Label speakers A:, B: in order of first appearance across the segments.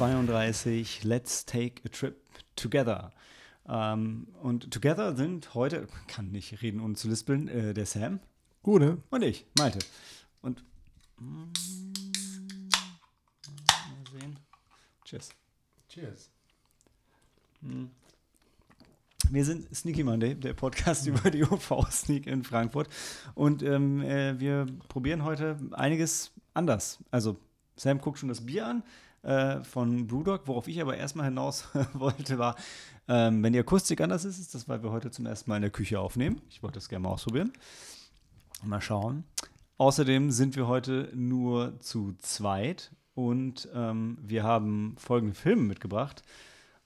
A: 132. Let's take a trip together. Ähm, und together sind heute, kann nicht reden ohne zu lispeln, äh, der Sam
B: Gute.
A: und ich, Malte. Und mm, mal sehen. Tschüss.
B: Cheers.
A: Wir sind Sneaky Monday, der Podcast über die OV-Sneak in Frankfurt. Und ähm, äh, wir probieren heute einiges anders. Also, Sam guckt schon das Bier an äh, von Brewdog. Worauf ich aber erstmal hinaus wollte, war, ähm, wenn die Akustik anders ist, ist das, weil wir heute zum ersten Mal in der Küche aufnehmen. Ich wollte das gerne mal ausprobieren. Mal schauen. Außerdem sind wir heute nur zu zweit und ähm, wir haben folgende Filme mitgebracht.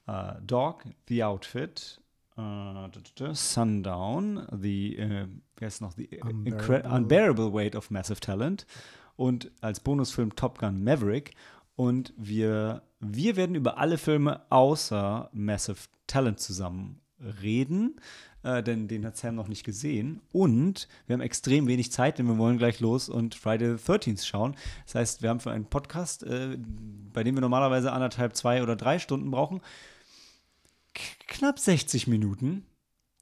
A: Äh, Dog, The Outfit, äh, Sundown, The, äh, wie heißt noch, The Incre-
B: Unbearable.
A: Unbearable Weight of Massive Talent und als Bonusfilm Top Gun Maverick. Und wir, wir werden über alle Filme außer Massive Talent zusammen reden, äh, denn den hat Sam noch nicht gesehen. Und wir haben extrem wenig Zeit, denn wir wollen gleich los und Friday the 13th schauen. Das heißt, wir haben für einen Podcast, äh, bei dem wir normalerweise anderthalb, zwei oder drei Stunden brauchen, knapp 60 Minuten.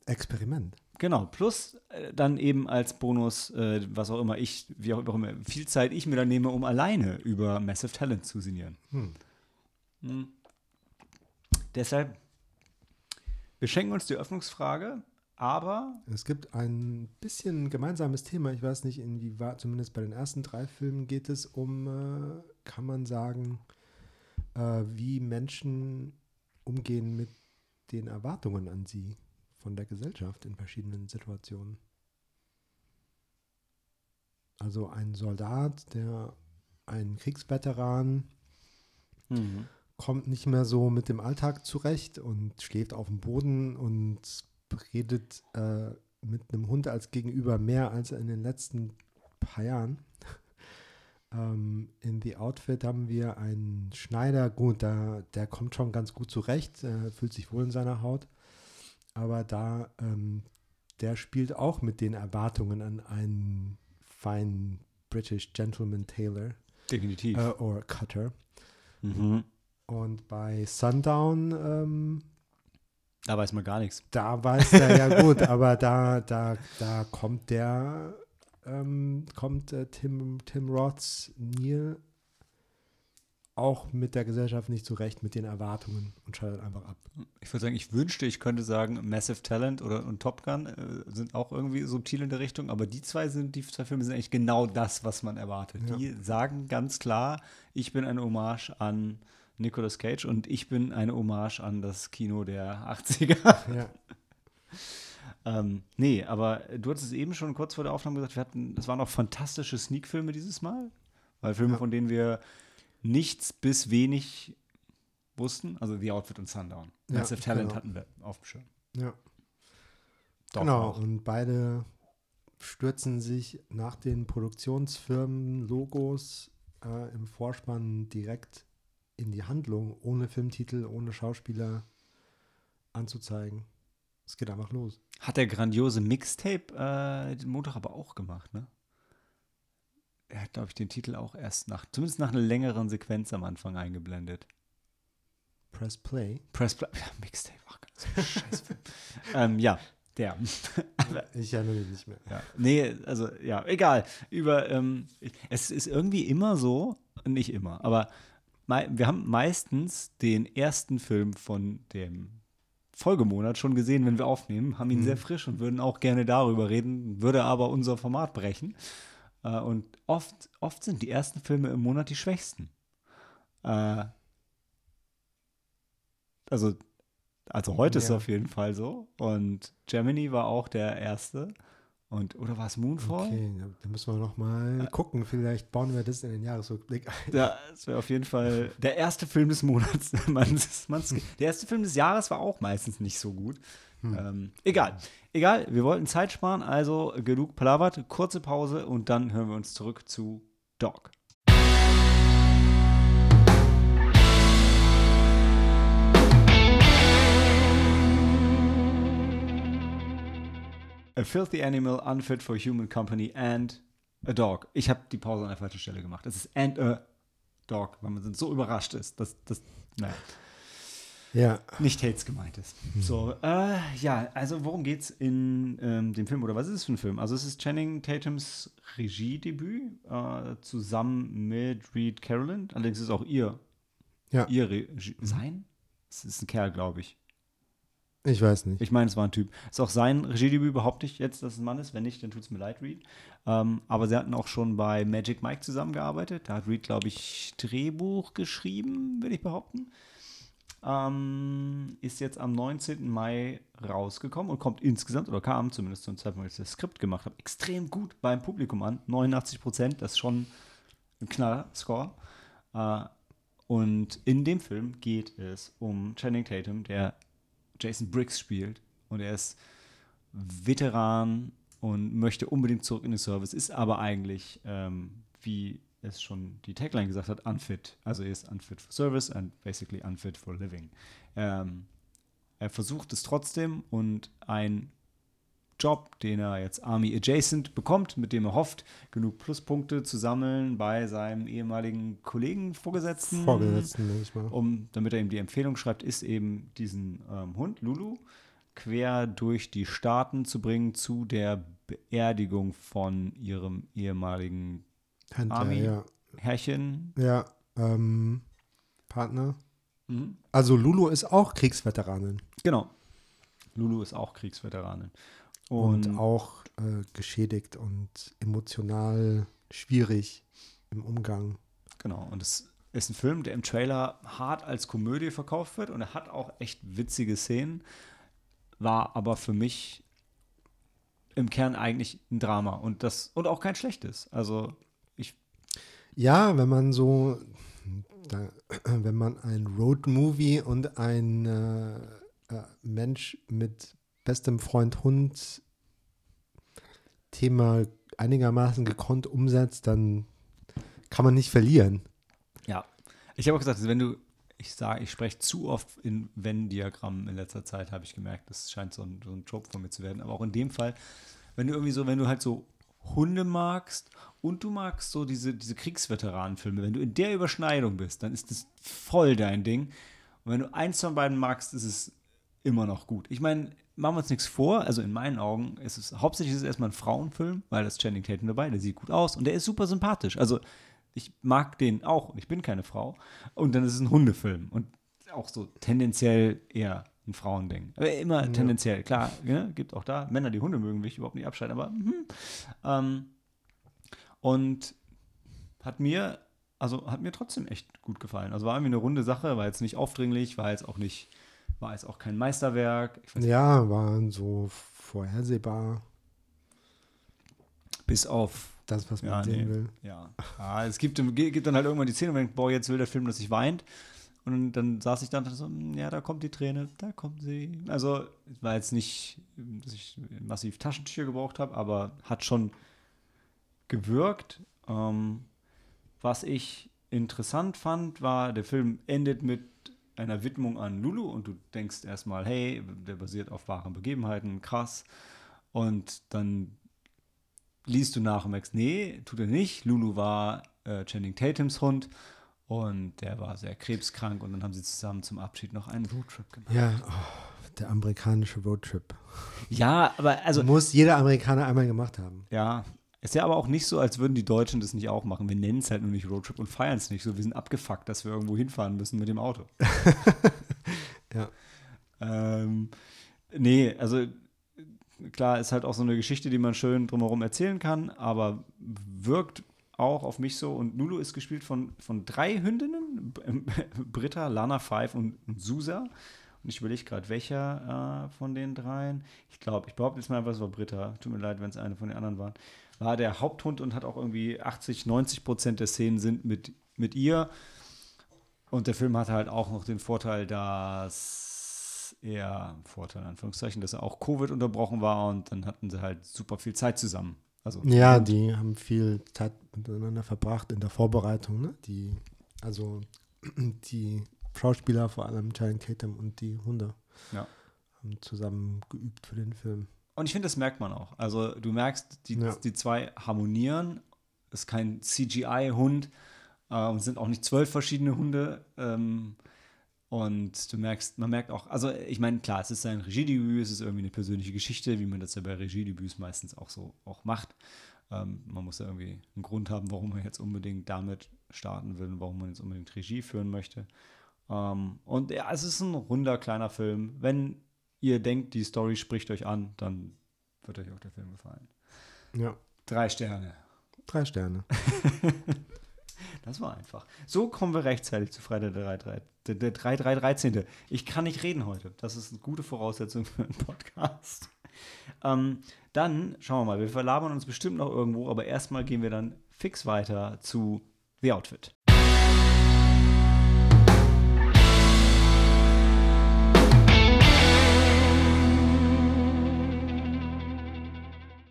B: Experiment.
A: Genau, plus äh, dann eben als Bonus, äh, was auch immer ich, wie auch immer, viel Zeit ich mir dann nehme, um alleine über Massive Talent zu sinnieren.
B: Hm.
A: Hm. Deshalb, wir schenken uns die Öffnungsfrage, aber
B: Es gibt ein bisschen gemeinsames Thema. Ich weiß nicht, inwieweit, zumindest bei den ersten drei Filmen geht es um, äh, kann man sagen, äh, wie Menschen umgehen mit den Erwartungen an sie von der Gesellschaft in verschiedenen Situationen. Also ein Soldat, der ein Kriegsveteran kommt nicht mehr so mit dem Alltag zurecht und schläft auf dem Boden und redet äh, mit einem Hund als Gegenüber mehr als in den letzten paar Jahren. ähm, in The Outfit haben wir einen Schneider, gut, da, der kommt schon ganz gut zurecht, äh, fühlt sich wohl in seiner Haut, aber da, ähm, der spielt auch mit den Erwartungen an einen feinen British Gentleman Tailor
A: definitiv.
B: äh, oder Cutter.
A: Mhm.
B: Und bei Sundown, ähm,
A: Da weiß man gar nichts.
B: da weiß er ja gut, aber da, da, da kommt der, ähm, kommt äh, Tim, Tim Roths Neil auch mit der Gesellschaft nicht zurecht, mit den Erwartungen und schaltet einfach ab.
A: Ich würde sagen, ich wünschte, ich könnte sagen, Massive Talent oder und Top Gun äh, sind auch irgendwie subtil in der Richtung, aber die zwei sind, die zwei Filme sind eigentlich genau das, was man erwartet.
B: Ja.
A: Die sagen ganz klar, ich bin eine Hommage an Nicolas Cage und ich bin eine Hommage an das Kino der 80er.
B: Ja,
A: ähm, nee, aber du hattest es eben schon kurz vor der Aufnahme gesagt, wir hatten, es waren auch fantastische Sneak-Filme dieses Mal. Weil Filme,
B: Ja.
A: von denen wir nichts bis wenig wussten, also The Outfit und Sundown.
B: Ja,
A: Massive Talent
B: genau.
A: hatten wir auf dem Schirm.
B: ja.
A: Doch
B: genau.
A: auch.
B: Und beide stürzen sich nach den Produktionsfirmen-Logos äh, im Vorspann direkt in die Handlung, ohne Filmtitel, ohne Schauspieler anzuzeigen. Es geht einfach los.
A: Hat der grandiose Mixtape äh, den Montag aber auch gemacht, ne? Er hat, glaube ich, den Titel auch erst nach, zumindest nach einer längeren Sequenz am Anfang eingeblendet.
B: Press Play.
A: Press Play, ja, Mixtape, ach so Scheißfilm. ähm, ja, der.
B: Ich erinnere mich nicht mehr.
A: Ja. Nee, also ja, egal. Über, ähm, es ist irgendwie immer so, nicht immer, aber wir haben meistens den ersten Film von dem Folgemonat schon gesehen, wenn wir aufnehmen, haben ihn
B: Mhm.
A: sehr frisch und würden auch gerne darüber reden, würde aber unser Format brechen. Äh, und oft, oft sind die ersten Filme im Monat die schwächsten. Äh, also, also heute ist es
B: Ja.
A: auf jeden Fall so. Und Germany war auch der erste. Und, oder war es Moonfall?
B: Okay, ja, da müssen wir noch mal gucken. Vielleicht bauen wir das in den Jahresrückblick ein.
A: Ja, das wäre auf jeden Fall der erste Film des Monats. der erste Film des Jahres war auch meistens nicht so gut. Ähm, egal, egal, wir wollten Zeit sparen, also genug palavert, kurze Pause und dann hören wir uns zurück zu Dog. A filthy animal unfit for human company and a dog. Ich habe die Pause an der falschen Stelle gemacht. Es ist and a dog, weil man so überrascht ist, dass das, naja.
B: Ja.
A: Nicht Hates gemeint ist. So, äh, ja, also worum geht's in ähm, dem Film oder was ist es für ein Film? Also es ist Channing Tatums Regiedebüt äh, zusammen mit Reed Carolyn. Allerdings ist es auch ihr,
B: Ja.
A: ihr Regie, sein? Es ist ein Kerl, glaube ich.
B: Ich weiß nicht.
A: Ich meine, es war ein Typ. Ist auch sein Regiedebüt, behaupte ich jetzt, dass es ein Mann ist. Wenn nicht, dann tut es mir leid, Reed. Ähm, aber sie hatten auch schon bei Magic Mike zusammengearbeitet. Da hat Reed, glaube ich, Drehbuch geschrieben, würde ich behaupten. Ähm, ist jetzt am 19. Mai rausgekommen und kommt insgesamt, oder kam zumindest zum Zeitpunkt, als ich das Skript gemacht habe, extrem gut beim Publikum an. 89 Prozent, das ist schon ein Knaller-Score. Äh, und in dem Film geht es um Channing Tatum, der Jason Briggs spielt. Und er ist Veteran und möchte unbedingt zurück in den Service, ist aber eigentlich, ähm, wie es schon die Tagline gesagt hat, unfit. Also er ist unfit for service and basically unfit for living. Ähm, er versucht es trotzdem und ein Job, den er jetzt Army Adjacent bekommt, mit dem er hofft, genug Pluspunkte zu sammeln bei seinem ehemaligen Kollegen, Vorgesetzten,
B: Vorgesetzten, ich mal.
A: um, damit er ihm die Empfehlung schreibt, ist eben diesen ähm, Hund, Lulu, quer durch die Staaten zu bringen zu der Beerdigung von ihrem ehemaligen
B: Hunter,
A: Army.
B: ja.
A: Herrchen.
B: Ja, ähm, Partner.
A: Mhm.
B: Also Lulu ist auch Kriegsveteranin
A: Genau. Lulu ist auch Kriegsveteranin.
B: und,
A: Und,
B: auch äh, geschädigt und emotional schwierig im Umgang.
A: genau. Und es ist ein Film, der im Trailer hart als Komödie verkauft wird und er hat auch echt witzige Szenen, war aber für mich im Kern eigentlich ein Drama und das und auch kein schlechtes. Also
B: Ja, wenn man so, da, wenn man ein Road-Movie und ein äh, äh, Mensch mit bestem Freund Hund Thema einigermaßen gekonnt umsetzt, dann kann man nicht verlieren.
A: Ja. Ich habe auch gesagt, wenn du, ich sage, ich spreche zu oft in Venn-Diagrammen in letzter Zeit, habe ich gemerkt, das scheint so ein, so ein Trope von mir zu werden. Aber auch in dem Fall, wenn du irgendwie so, wenn du halt so Hunde magst und du magst so diese, diese Kriegsveteranenfilme, wenn du in der Überschneidung bist, dann ist das voll dein Ding. Und wenn du eins von beiden magst, ist es immer noch gut. Ich meine, machen wir uns nichts vor, also in meinen Augen ist es hauptsächlich ist es erstmal ein Frauenfilm, weil das Channing Tatum dabei, der sieht gut aus und der ist super sympathisch. Also ich mag den auch ich bin keine Frau. Und dann ist es ein Hundefilm und auch so tendenziell eher ein Frauending. Aber immer
B: Ja.
A: tendenziell, klar, ja, gibt auch da Männer, die Hunde mögen, will ich überhaupt nicht abschalten, aber mhm. ähm, und hat mir, also hat mir trotzdem echt gut gefallen. Also war irgendwie eine runde Sache, war jetzt nicht aufdringlich, war jetzt auch nicht, war jetzt auch kein Meisterwerk.
B: Ja, waren so vorhersehbar,
A: bis auf
B: das, was man
A: Ja,
B: sehen
A: nee.
B: will.
A: Ja, ja es gibt, gibt dann halt irgendwann die Szene, wo man denkt, boah, jetzt will der Film, dass ich weint. Und dann saß ich da und dachte so, hm, ja, da kommt die Träne, da kommt sie. Also, war jetzt nicht, dass ich massiv Taschentücher gebraucht habe, aber hat schon gewirkt. Ähm, was ich interessant fand, war, der Film endet mit einer Widmung an Lulu und du denkst erstmal, hey, der basiert auf wahren Begebenheiten, krass. Und dann liest du nach und merkst, nee, tut er nicht. Lulu war äh, Channing Tatums Hund und der war sehr krebskrank und dann haben sie zusammen zum Abschied noch einen Roadtrip gemacht.
B: Ja, oh, der amerikanische Roadtrip.
A: Ja, aber also,
B: Muss jeder Amerikaner einmal gemacht haben.
A: ja, ist ja aber auch nicht so, als würden die Deutschen das nicht auch machen. Wir nennen es halt nur nicht Roadtrip und feiern es nicht so. Wir sind abgefuckt, dass wir irgendwo hinfahren müssen mit dem Auto.
B: Ja.
A: Ähm, nee, also klar, ist halt auch so eine Geschichte, die man schön drumherum erzählen kann, aber wirkt auch auf mich so. Und Lulu ist gespielt von, von drei Hündinnen: Britta, Lana Five und, und Susa. Und ich überlege gerade, welcher äh, von den dreien. Ich glaube, ich behaupte jetzt mal einfach, es war Britta. Tut mir leid, wenn es eine von den anderen war. War der Haupthund und hat auch irgendwie 80, 90 Prozent der Szenen sind mit, mit ihr. Und der Film hat halt auch noch den Vorteil, dass er, Vorteil in Anführungszeichen, dass er auch Covid unterbrochen war und dann hatten sie halt super viel Zeit zusammen. Also
B: Ja, die haben viel Zeit miteinander verbracht in der Vorbereitung. Ne? Die, also die Schauspieler, vor allem Channing Tatum und die Hunde,
A: Ja.
B: haben zusammen geübt für den Film.
A: Und ich finde, das merkt man auch. Also du merkst, die,
B: Ja.
A: die zwei harmonieren ist kein CGI-Hund äh, und sind auch nicht zwölf verschiedene Hunde. Ähm, und du merkst, man merkt auch, also ich meine, klar, es ist sein Regiedebüt, es ist irgendwie eine persönliche Geschichte, wie man das ja bei Regiedebüts meistens auch so auch macht. Ähm, man muss ja irgendwie einen Grund haben, warum man jetzt unbedingt damit starten will, warum man jetzt unbedingt Regie führen möchte. Ähm, und ja, es ist ein runder kleiner Film. Wenn ihr denkt, die Story spricht euch an, dann wird euch auch der Film gefallen.
B: Ja.
A: Drei Sterne.
B: Drei Sterne.
A: Das war einfach. So kommen wir rechtzeitig zu Freitag der 3.13. Ich kann nicht reden heute. Das ist eine gute Voraussetzung für einen Podcast. Ähm, dann schauen wir mal. Wir verlabern uns bestimmt noch irgendwo, aber erstmal gehen wir dann fix weiter zu The Outfit.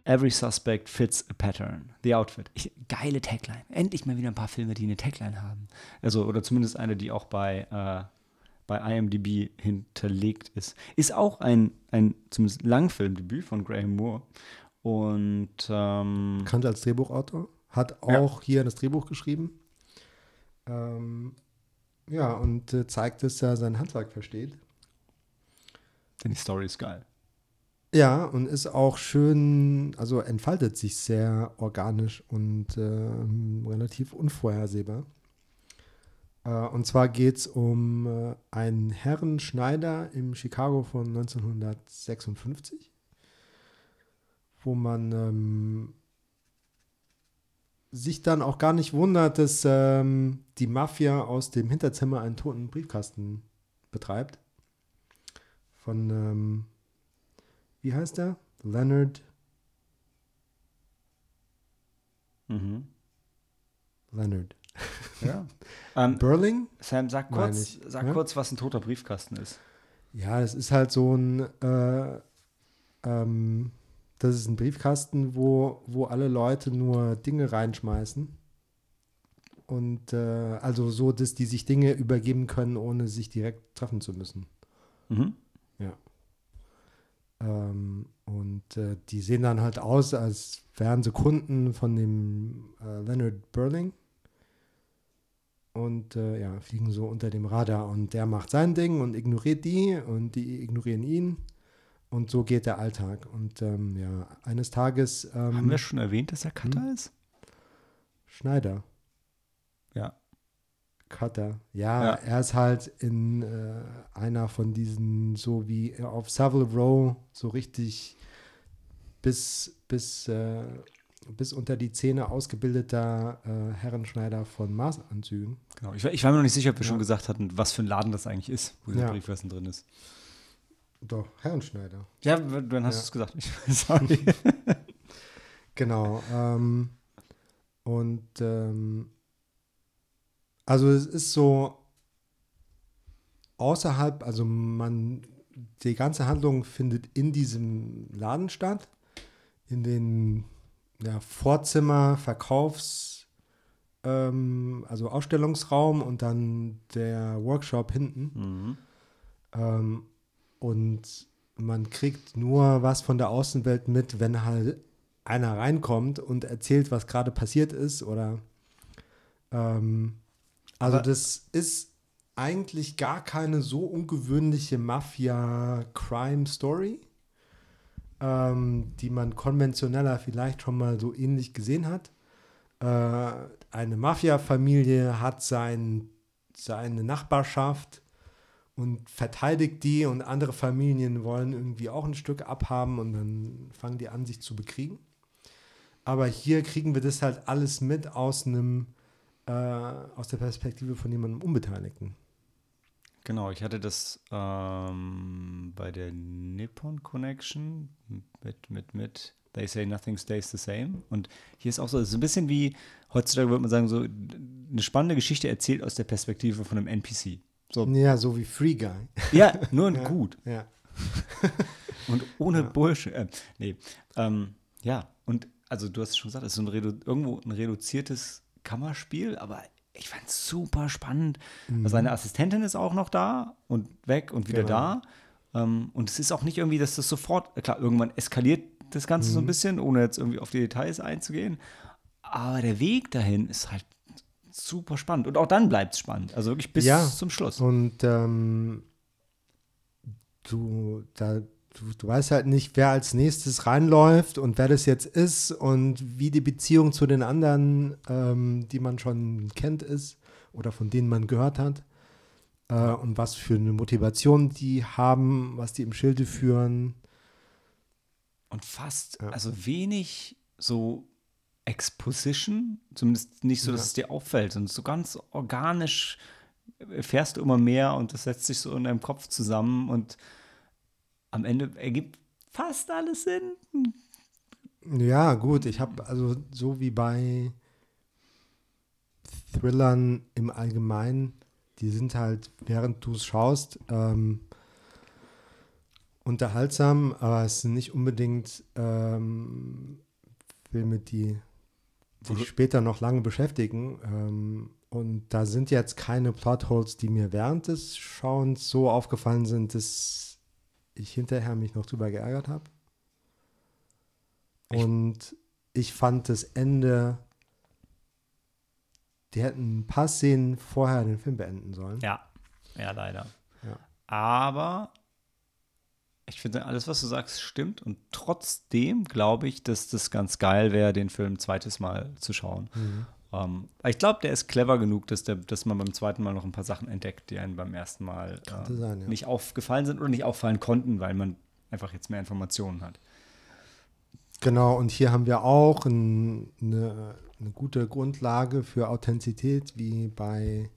A: Every suspect fits a pattern. The Outfit. Ich, geile Tagline. Endlich mal wieder ein paar Filme, die eine Tagline haben. Also, oder zumindest eine, die auch bei, äh, bei IMDb hinterlegt ist. Ist auch ein, ein zumindest Langfilmdebüt von Graham Moore. Und ähm,
B: Bekannt als Drehbuchautor. Hat auch ja. hier das Drehbuch geschrieben. Ähm, ja, und äh, zeigt, dass er sein Handwerk versteht.
A: Denn die Story ist geil.
B: Ja, und ist auch schön, also entfaltet sich sehr organisch und äh, relativ unvorhersehbar. Äh, und zwar geht es um äh, einen Herrenschneider im Chicago von 1956, wo man ähm, sich dann auch gar nicht wundert, dass ähm, die Mafia aus dem Hinterzimmer einen toten Briefkasten betreibt. Von ähm, wie heißt er? Leonard.
A: Mhm.
B: Leonard.
A: Ja.
B: ähm, Burling?
A: Sam, sag kurz, sag ja? kurz, was ein toter Briefkasten ist.
B: Ja, das ist halt so ein, äh, ähm, das ist ein Briefkasten, wo, wo alle Leute nur Dinge reinschmeißen. Und äh, also so, dass die sich Dinge übergeben können, ohne sich direkt treffen zu müssen.
A: Mhm.
B: Ähm, und äh, die sehen dann halt aus, als wären sie Kunden von dem äh, Leonard Burling. Und äh, ja, fliegen so unter dem Radar. Und der macht sein Ding und ignoriert die und die ignorieren ihn. Und so geht der Alltag. Und ähm, ja, eines Tages. Ähm,
A: Haben wir schon erwähnt, dass er Cutter hm? ist?
B: Schneider.
A: Ja.
B: Cutter. Ja, ja, er ist halt in äh, einer von diesen, so wie auf Savile Row, so richtig bis, bis, äh, bis unter die Zähne ausgebildeter äh, Herrenschneider von Maßanzügen.
A: Genau. Ich, ich, war mir noch nicht sicher, ob wir ja. schon gesagt hatten, was für ein Laden das eigentlich ist, wo der ja. Briefkasten drin ist.
B: Doch, Herrenschneider.
A: Ja, dann hast du es gesagt. sorry.
B: genau. Ähm, und ähm, also es ist so außerhalb, also man, die ganze Handlung findet in diesem Laden statt, in den ja, Vorzimmer, Verkaufs, ähm, also Ausstellungsraum und dann der Workshop hinten.
A: Mhm.
B: Ähm, und man kriegt nur was von der Außenwelt mit, wenn halt einer reinkommt und erzählt, was gerade passiert ist oder ähm, also das ist eigentlich gar keine so ungewöhnliche Mafia-Crime-Story, ähm, die man konventioneller vielleicht schon mal so ähnlich gesehen hat. Äh, eine Mafia-Familie hat sein, seine Nachbarschaft und verteidigt die und andere Familien wollen irgendwie auch ein Stück abhaben und dann fangen die an, sich zu bekriegen. Aber hier kriegen wir das halt alles mit aus einem äh, aus der Perspektive von jemandem Unbeteiligten.
A: Genau, ich hatte das ähm, bei der Nippon Connection mit, mit, mit They Say Nothing Stays the Same. Und hier ist auch so, es ist ein bisschen wie, heutzutage würde man sagen, so eine spannende Geschichte erzählt aus der Perspektive von einem NPC.
B: So. Ja, so wie Free Guy.
A: Ja, nur ja, gut.
B: Ja.
A: und ohne ja. Bullshit. Äh, nee. Ähm, ja, und also du hast schon gesagt, es ist so ein irgendwo ein reduziertes Kammerspiel, aber ich fand es super spannend. Mhm. Seine Assistentin ist auch noch da und weg und wieder genau. da. Ähm, und es ist auch nicht irgendwie, dass das sofort, klar, irgendwann eskaliert das Ganze mhm. so ein mhm. bisschen, ohne jetzt irgendwie auf die Details einzugehen. Aber der Weg dahin ist halt super spannend. Und auch dann bleibt es spannend. Also wirklich bis
B: Ja.
A: zum Schluss.
B: Und ähm, du, da, du, du weißt halt nicht, wer als nächstes reinläuft und wer das jetzt ist und wie die Beziehung zu den anderen, ähm, die man schon kennt, ist oder von denen man gehört hat. Äh, und was für eine Motivation die haben, was die im Schilde führen.
A: Und fast,
B: Ja.
A: also wenig so Exposition, zumindest nicht so, dass
B: Ja.
A: es dir auffällt, sondern so ganz organisch erfährst du immer mehr und das setzt sich so in deinem Kopf zusammen und am Ende ergibt fast alles Sinn.
B: Ja, gut, ich habe also so wie bei Thrillern im Allgemeinen, die sind halt, während du es schaust, ähm, unterhaltsam, aber es sind nicht unbedingt ähm, Filme, die dich später noch lange beschäftigen. Ähm, und da sind jetzt keine Plotholes, die mir während des Schauens so aufgefallen sind, dass ich hinterher mich noch drüber geärgert habe. Und ich fand das Ende, die hätten ein paar Szenen vorher den Film beenden sollen.
A: Ja, ja, leider.
B: Ja.
A: Aber ich finde, alles, was du sagst, stimmt. Und trotzdem glaube ich, dass das ganz geil wäre, den Film ein zweites Mal zu schauen.
B: Mhm.
A: Ähm, ich glaube, der ist clever genug, dass, der, dass man beim zweiten Mal noch ein paar Sachen entdeckt, die einem beim ersten Mal ähm,
B: sein, ja.
A: nicht aufgefallen sind oder nicht auffallen konnten, weil man einfach jetzt mehr Informationen hat.
B: Genau, und hier haben wir auch ein, eine, eine gute Grundlage für Authentizität, wie bei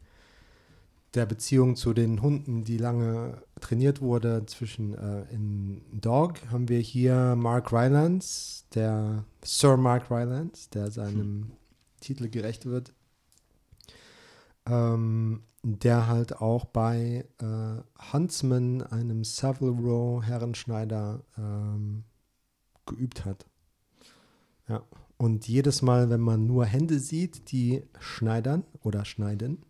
B: der Beziehung zu den Hunden, die lange trainiert wurde zwischen äh, in Dog, haben wir hier Mark Rylance, der Sir Mark Rylance, der seinem Titel gerecht wird, ähm, der halt auch bei äh, Huntsman, einem Savile Row Herrenschneider, ähm, geübt hat. Ja. Und jedes Mal, wenn man nur Hände sieht, die schneidern oder schneiden,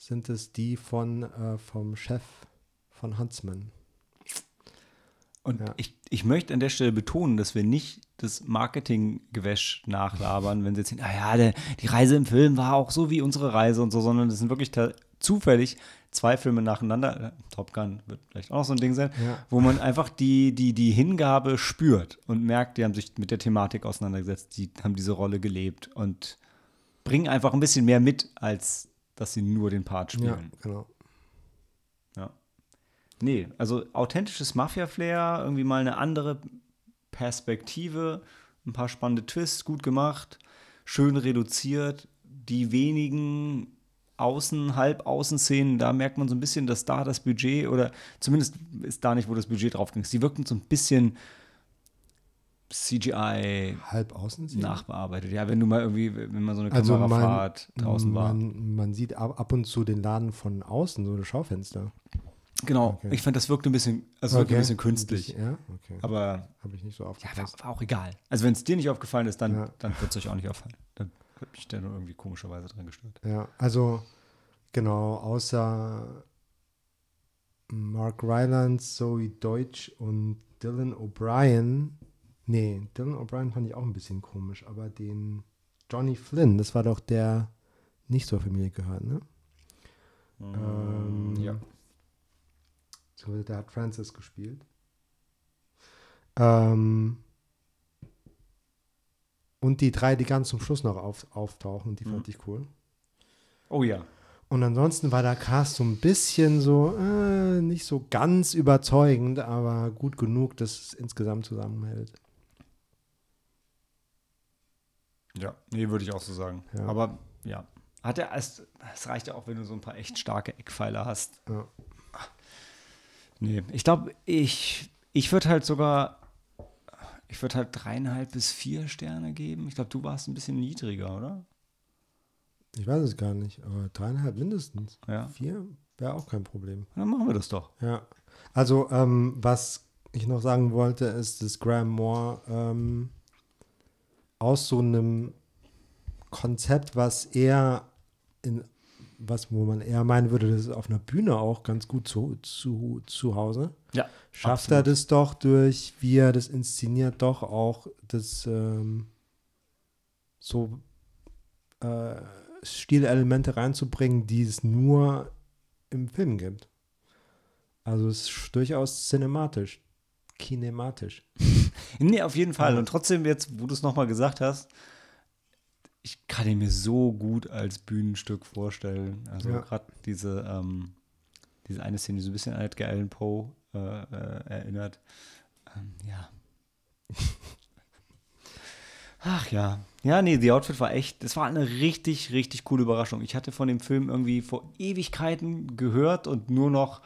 B: sind es die von äh, vom Chef von Huntsman.
A: Und
B: Ja.
A: ich, ich möchte an der Stelle betonen, dass wir nicht das Marketinggewäsch nachlabern, wenn sie jetzt sagen, ah ja, der, die Reise im Film war auch so wie unsere Reise und so, sondern das sind wirklich zufällig zwei Filme nacheinander. Äh, Top Gun wird vielleicht auch noch so ein Ding sein,
B: Ja.
A: wo man einfach die, die, die Hingabe spürt und merkt, die haben sich mit der Thematik auseinandergesetzt, die haben diese Rolle gelebt und bringen einfach ein bisschen mehr mit, als dass sie nur den Part
B: Ja,
A: spielen.
B: genau.
A: Nee, also authentisches Mafia-Flair, irgendwie mal eine andere Perspektive, ein paar spannende Twists, gut gemacht, schön reduziert. Die wenigen Außen-, Halb-Außen-Szenen, da merkt man so ein bisschen, dass da das Budget, oder zumindest ist da nicht, wo das Budget drauf ging. Die wirkten so ein bisschen CGI
B: Halb außen
A: nachbearbeitet. Ja, wenn du mal irgendwie, wenn man so eine
B: Also man-
A: Kamerafahrt draußen war.
B: Man, man sieht ab, ab und zu den Laden von außen, so das Schaufenster.
A: Genau,
B: Okay.
A: ich fand, das wirkte ein bisschen, also wirkte ein bisschen künstlich.
B: Ja, okay.
A: Aber
B: Habe ich nicht so
A: Ja, war, war auch egal. Also wenn es dir nicht aufgefallen ist, dann,
B: Ja.
A: dann wird es euch auch nicht auffallen. Dann wird mich der nur irgendwie komischerweise dran gestört.
B: Ja, also genau, außer Mark Rylance, Zoe Deutsch und Dylan O'Brien. Nee, Dylan O'Brien fand ich auch ein bisschen komisch, aber den Johnny Flynn, das war doch der nicht zur Familie gehört, ne? Ähm,
A: ja.
B: Der hat Francis gespielt. Ähm, und die drei, die ganz zum Schluss noch auf, auftauchen, die fand ich cool.
A: Oh ja.
B: Und ansonsten war der Cast so ein bisschen so, äh, nicht so ganz überzeugend, aber gut genug, dass es insgesamt zusammenhält.
A: Ja, nee, würde ich auch so sagen.
B: Ja.
A: Aber ja. Hat er, es, es reicht ja auch, wenn du so ein paar echt starke Eckpfeiler hast.
B: Ja.
A: Nee, ich glaube, ich, ich würde halt sogar, ich würde halt dreieinhalb bis vier Sterne geben. Ich glaube, du warst ein bisschen niedriger, oder?
B: Ich weiß es gar nicht, aber dreieinhalb mindestens.
A: Ja.
B: Vier wäre auch kein Problem.
A: Dann machen wir das doch.
B: Ja. Also, ähm, was ich noch sagen wollte, ist, dass Graham Moore ähm, aus so einem Konzept, was eher in was, wo man eher meinen würde, das ist auf einer Bühne auch ganz gut zu, zu, zu Hause.
A: Ja.
B: Schafft er das doch durch, wie er das inszeniert, doch auch das ähm, so äh, Stilelemente reinzubringen, die es nur im Film gibt. Also es ist durchaus cinematisch, kinematisch.
A: Nee, auf jeden Fall. Und trotzdem, jetzt, wo du es nochmal gesagt hast, ich kann ihn mir so gut als Bühnenstück vorstellen. Also
B: Ja.
A: gerade diese, ähm, diese eine Szene, die so ein bisschen an Edgar Allan Poe äh, äh, erinnert. Ähm, ja. Ach ja. Ja, nee, The Outfit war echt, das war eine richtig, richtig coole Überraschung. Ich hatte von dem Film irgendwie vor Ewigkeiten gehört und nur noch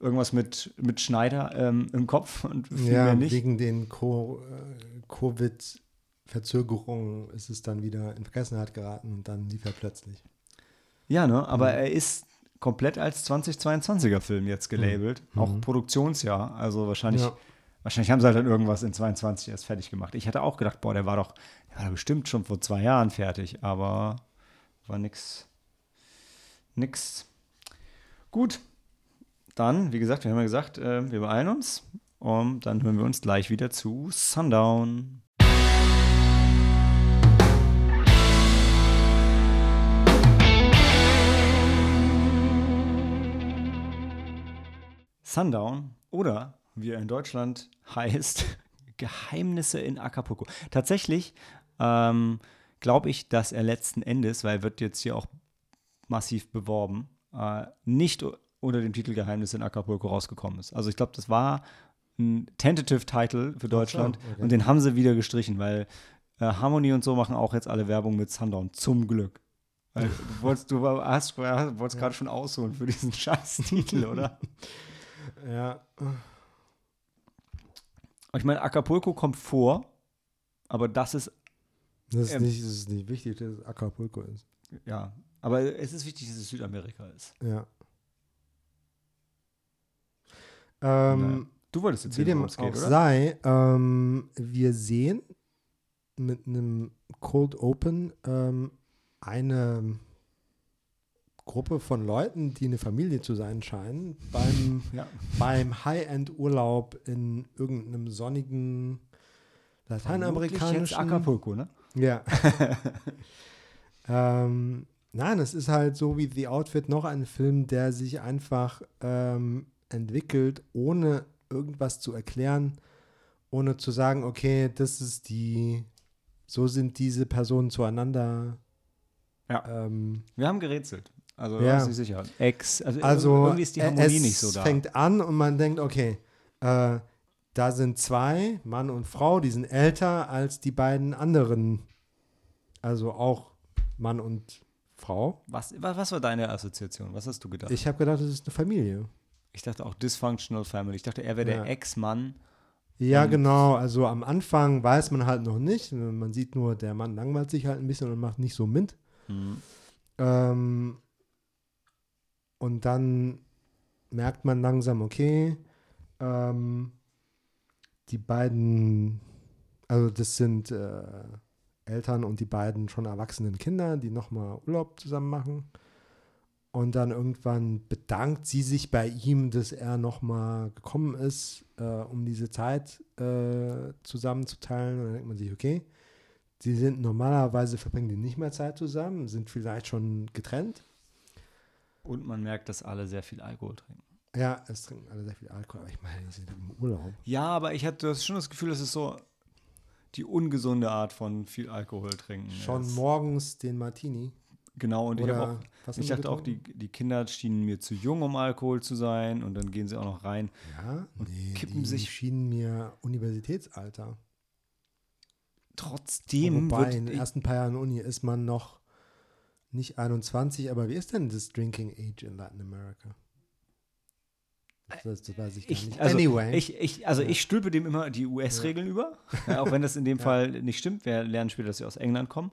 A: irgendwas mit, mit Schneider ähm, im Kopf und viel
B: Ja,
A: mehr nicht.
B: wegen den Co äh, Covid-Verzögerungen ist es dann wieder in Vergessenheit geraten und dann lief er plötzlich.
A: Ja, ne? Aber
B: Mhm.
A: er ist komplett als 2022er Film jetzt gelabelt.
B: Mhm.
A: Auch Produktionsjahr. Also wahrscheinlich,
B: Ja.
A: wahrscheinlich haben sie halt dann irgendwas in 22 erst fertig gemacht. Ich hatte auch gedacht, boah, der war doch, der war doch bestimmt schon vor zwei Jahren fertig, aber war nix. Nix. Gut. Dann, wie gesagt, wir haben ja gesagt, äh, wir beeilen uns. Und dann hören wir uns gleich wieder zu Sundown. Sundown oder wie er in Deutschland heißt, Geheimnisse in Acapulco. Tatsächlich ähm, glaube ich, dass er letzten Endes, weil er wird jetzt hier auch massiv beworben, äh, nicht unter dem Titel Geheimnisse in Acapulco rausgekommen ist. Also ich glaube, das war ein Tentative Title für Deutschland
B: okay.
A: und den haben sie wieder gestrichen, weil äh, Harmony und so machen auch jetzt alle Werbung mit Sundown, zum Glück. Weil du wolltest, du hast, wolltest gerade schon ausholen für diesen Scheiß-Titel, oder?
B: Ja,
A: Ich meine, Acapulco kommt vor, aber das ist,
B: das ist,
A: Ähm.
B: nicht, das ist nicht wichtig, dass es Acapulco ist.
A: ja, aber es ist wichtig, dass es Südamerika ist.
B: Ja. Ähm,
A: Du wolltest
B: Wie
A: erzählen,
B: dem auch
A: geht, oder?
B: sei, ähm, wir sehen mit einem Cold Open ähm, eine Gruppe von Leuten, die eine Familie zu sein scheinen, beim,
A: Ja.
B: beim High-End-Urlaub in irgendeinem sonnigen lateinamerikanischen
A: Acapulco, ne?
B: ja. ähm, nein, es ist halt so wie The Outfit noch ein Film, der sich einfach ähm, entwickelt, ohne irgendwas zu erklären, ohne zu sagen, okay, das ist die, so sind diese Personen zueinander.
A: Ja.
B: Ähm,
A: Wir haben gerätselt. Also,
B: Ja.
A: ist nicht sicher. Ex, also,
B: also
A: irgendwie ist die
B: äh,
A: Harmonie
B: es
A: nicht so da.
B: fängt an und man denkt, okay, äh, da sind zwei, Mann und Frau, die sind älter als die beiden anderen. Also auch Mann und Frau.
A: Was, wa- was war deine Assoziation? Was hast du gedacht? Ich,
B: Ich habe gedacht, das ist eine Familie.
A: dachte auch Dysfunctional Family. Ich dachte, er wäre
B: Ja.
A: der Ex-Mann.
B: Ja, genau. Also am Anfang weiß man halt noch nicht. Man sieht nur, der Mann langweilt sich halt ein bisschen und macht nicht so mit.
A: Hm.
B: Ähm, und dann merkt man langsam, okay, ähm, die beiden, also das sind äh, Eltern und die beiden schon erwachsenen Kinder, die nochmal Urlaub zusammen machen. Und dann irgendwann bedankt sie sich bei ihm, dass er nochmal gekommen ist, äh, um diese Zeit äh, zusammenzuteilen. Und dann denkt man sich, okay, sie sind normalerweise verbringen die nicht mehr Zeit zusammen, sind vielleicht schon getrennt.
A: Und man merkt, dass alle sehr viel Alkohol trinken.
B: Ja, es trinken alle sehr viel Alkohol, aber ich meine, die sind im Urlaub.
A: Ja, aber ich hatte schon das Gefühl, das ist so die ungesunde Art von viel Alkohol trinken.
B: Schon
A: Jetzt.
B: morgens den Martini.
A: Genau, und ich,
B: Oder
A: auch, ich
B: haben sie
A: dachte auch, die, die Kinder schienen mir zu jung, um Alkohol zu sein. Und dann gehen sie auch noch rein.
B: Ja,
A: und
B: nee,
A: kippen
B: die
A: sich-
B: schienen mir Universitätsalter.
A: Trotzdem
B: Wobei,
A: wird
B: in den
A: ich,
B: ersten paar Jahren Uni ist man noch nicht 21, aber wie ist denn das Drinking Age in Latin America? Das, das weiß ich gar
A: ich,
B: nicht.
A: also,
B: anyway.
A: ich, ich, also
B: Ja.
A: ich stülpe dem immer die US-Regeln über, ja, auch wenn das in dem
B: Ja.
A: Fall nicht stimmt. Wir lernen später, dass sie aus England kommen.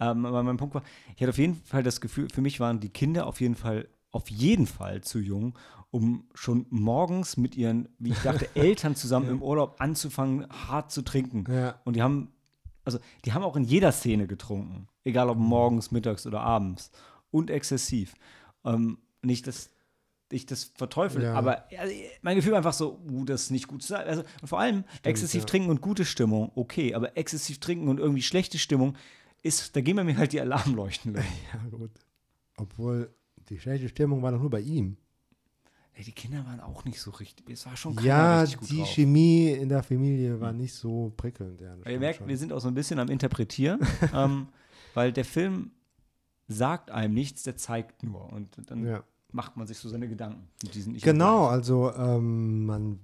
A: Ähm, aber mein Punkt war, ich hatte auf jeden Fall das Gefühl, für mich waren die Kinder auf jeden Fall, auf jeden Fall zu jung, um schon morgens mit ihren, wie ich dachte, Eltern zusammen
B: Ja.
A: im Urlaub anzufangen, hart zu trinken.
B: ja,
A: Und die haben, also die haben auch in jeder Szene getrunken. Egal ob morgens, mittags oder abends. Und exzessiv. Ähm, nicht, dass ich das verteufel,
B: Ja.
A: aber ja, mein Gefühl war einfach so, uh, das ist nicht gut zu sagen. Also, und vor allem exzessiv
B: ja.
A: trinken und gute Stimmung, okay, aber exzessiv trinken und irgendwie schlechte Stimmung, ist, da gehen bei mir halt die Alarmleuchten los.
B: Ja, gut. Obwohl, die schlechte Stimmung war doch nur bei ihm.
A: Ey, die Kinder waren auch nicht so richtig. Es war schon keiner
B: Ja,
A: richtig gut
B: die
A: drauf.
B: Chemie in der Familie war nicht so prickelnd. Ja,
A: Ihr
B: stimmt
A: merkt,
B: schon.
A: wir sind auch so ein bisschen am Interpretieren, ähm, weil der Film sagt einem nichts, der zeigt nur. Und dann
B: ja.
A: macht man sich so seine Gedanken mit diesen Ich
B: Genau, also ähm, man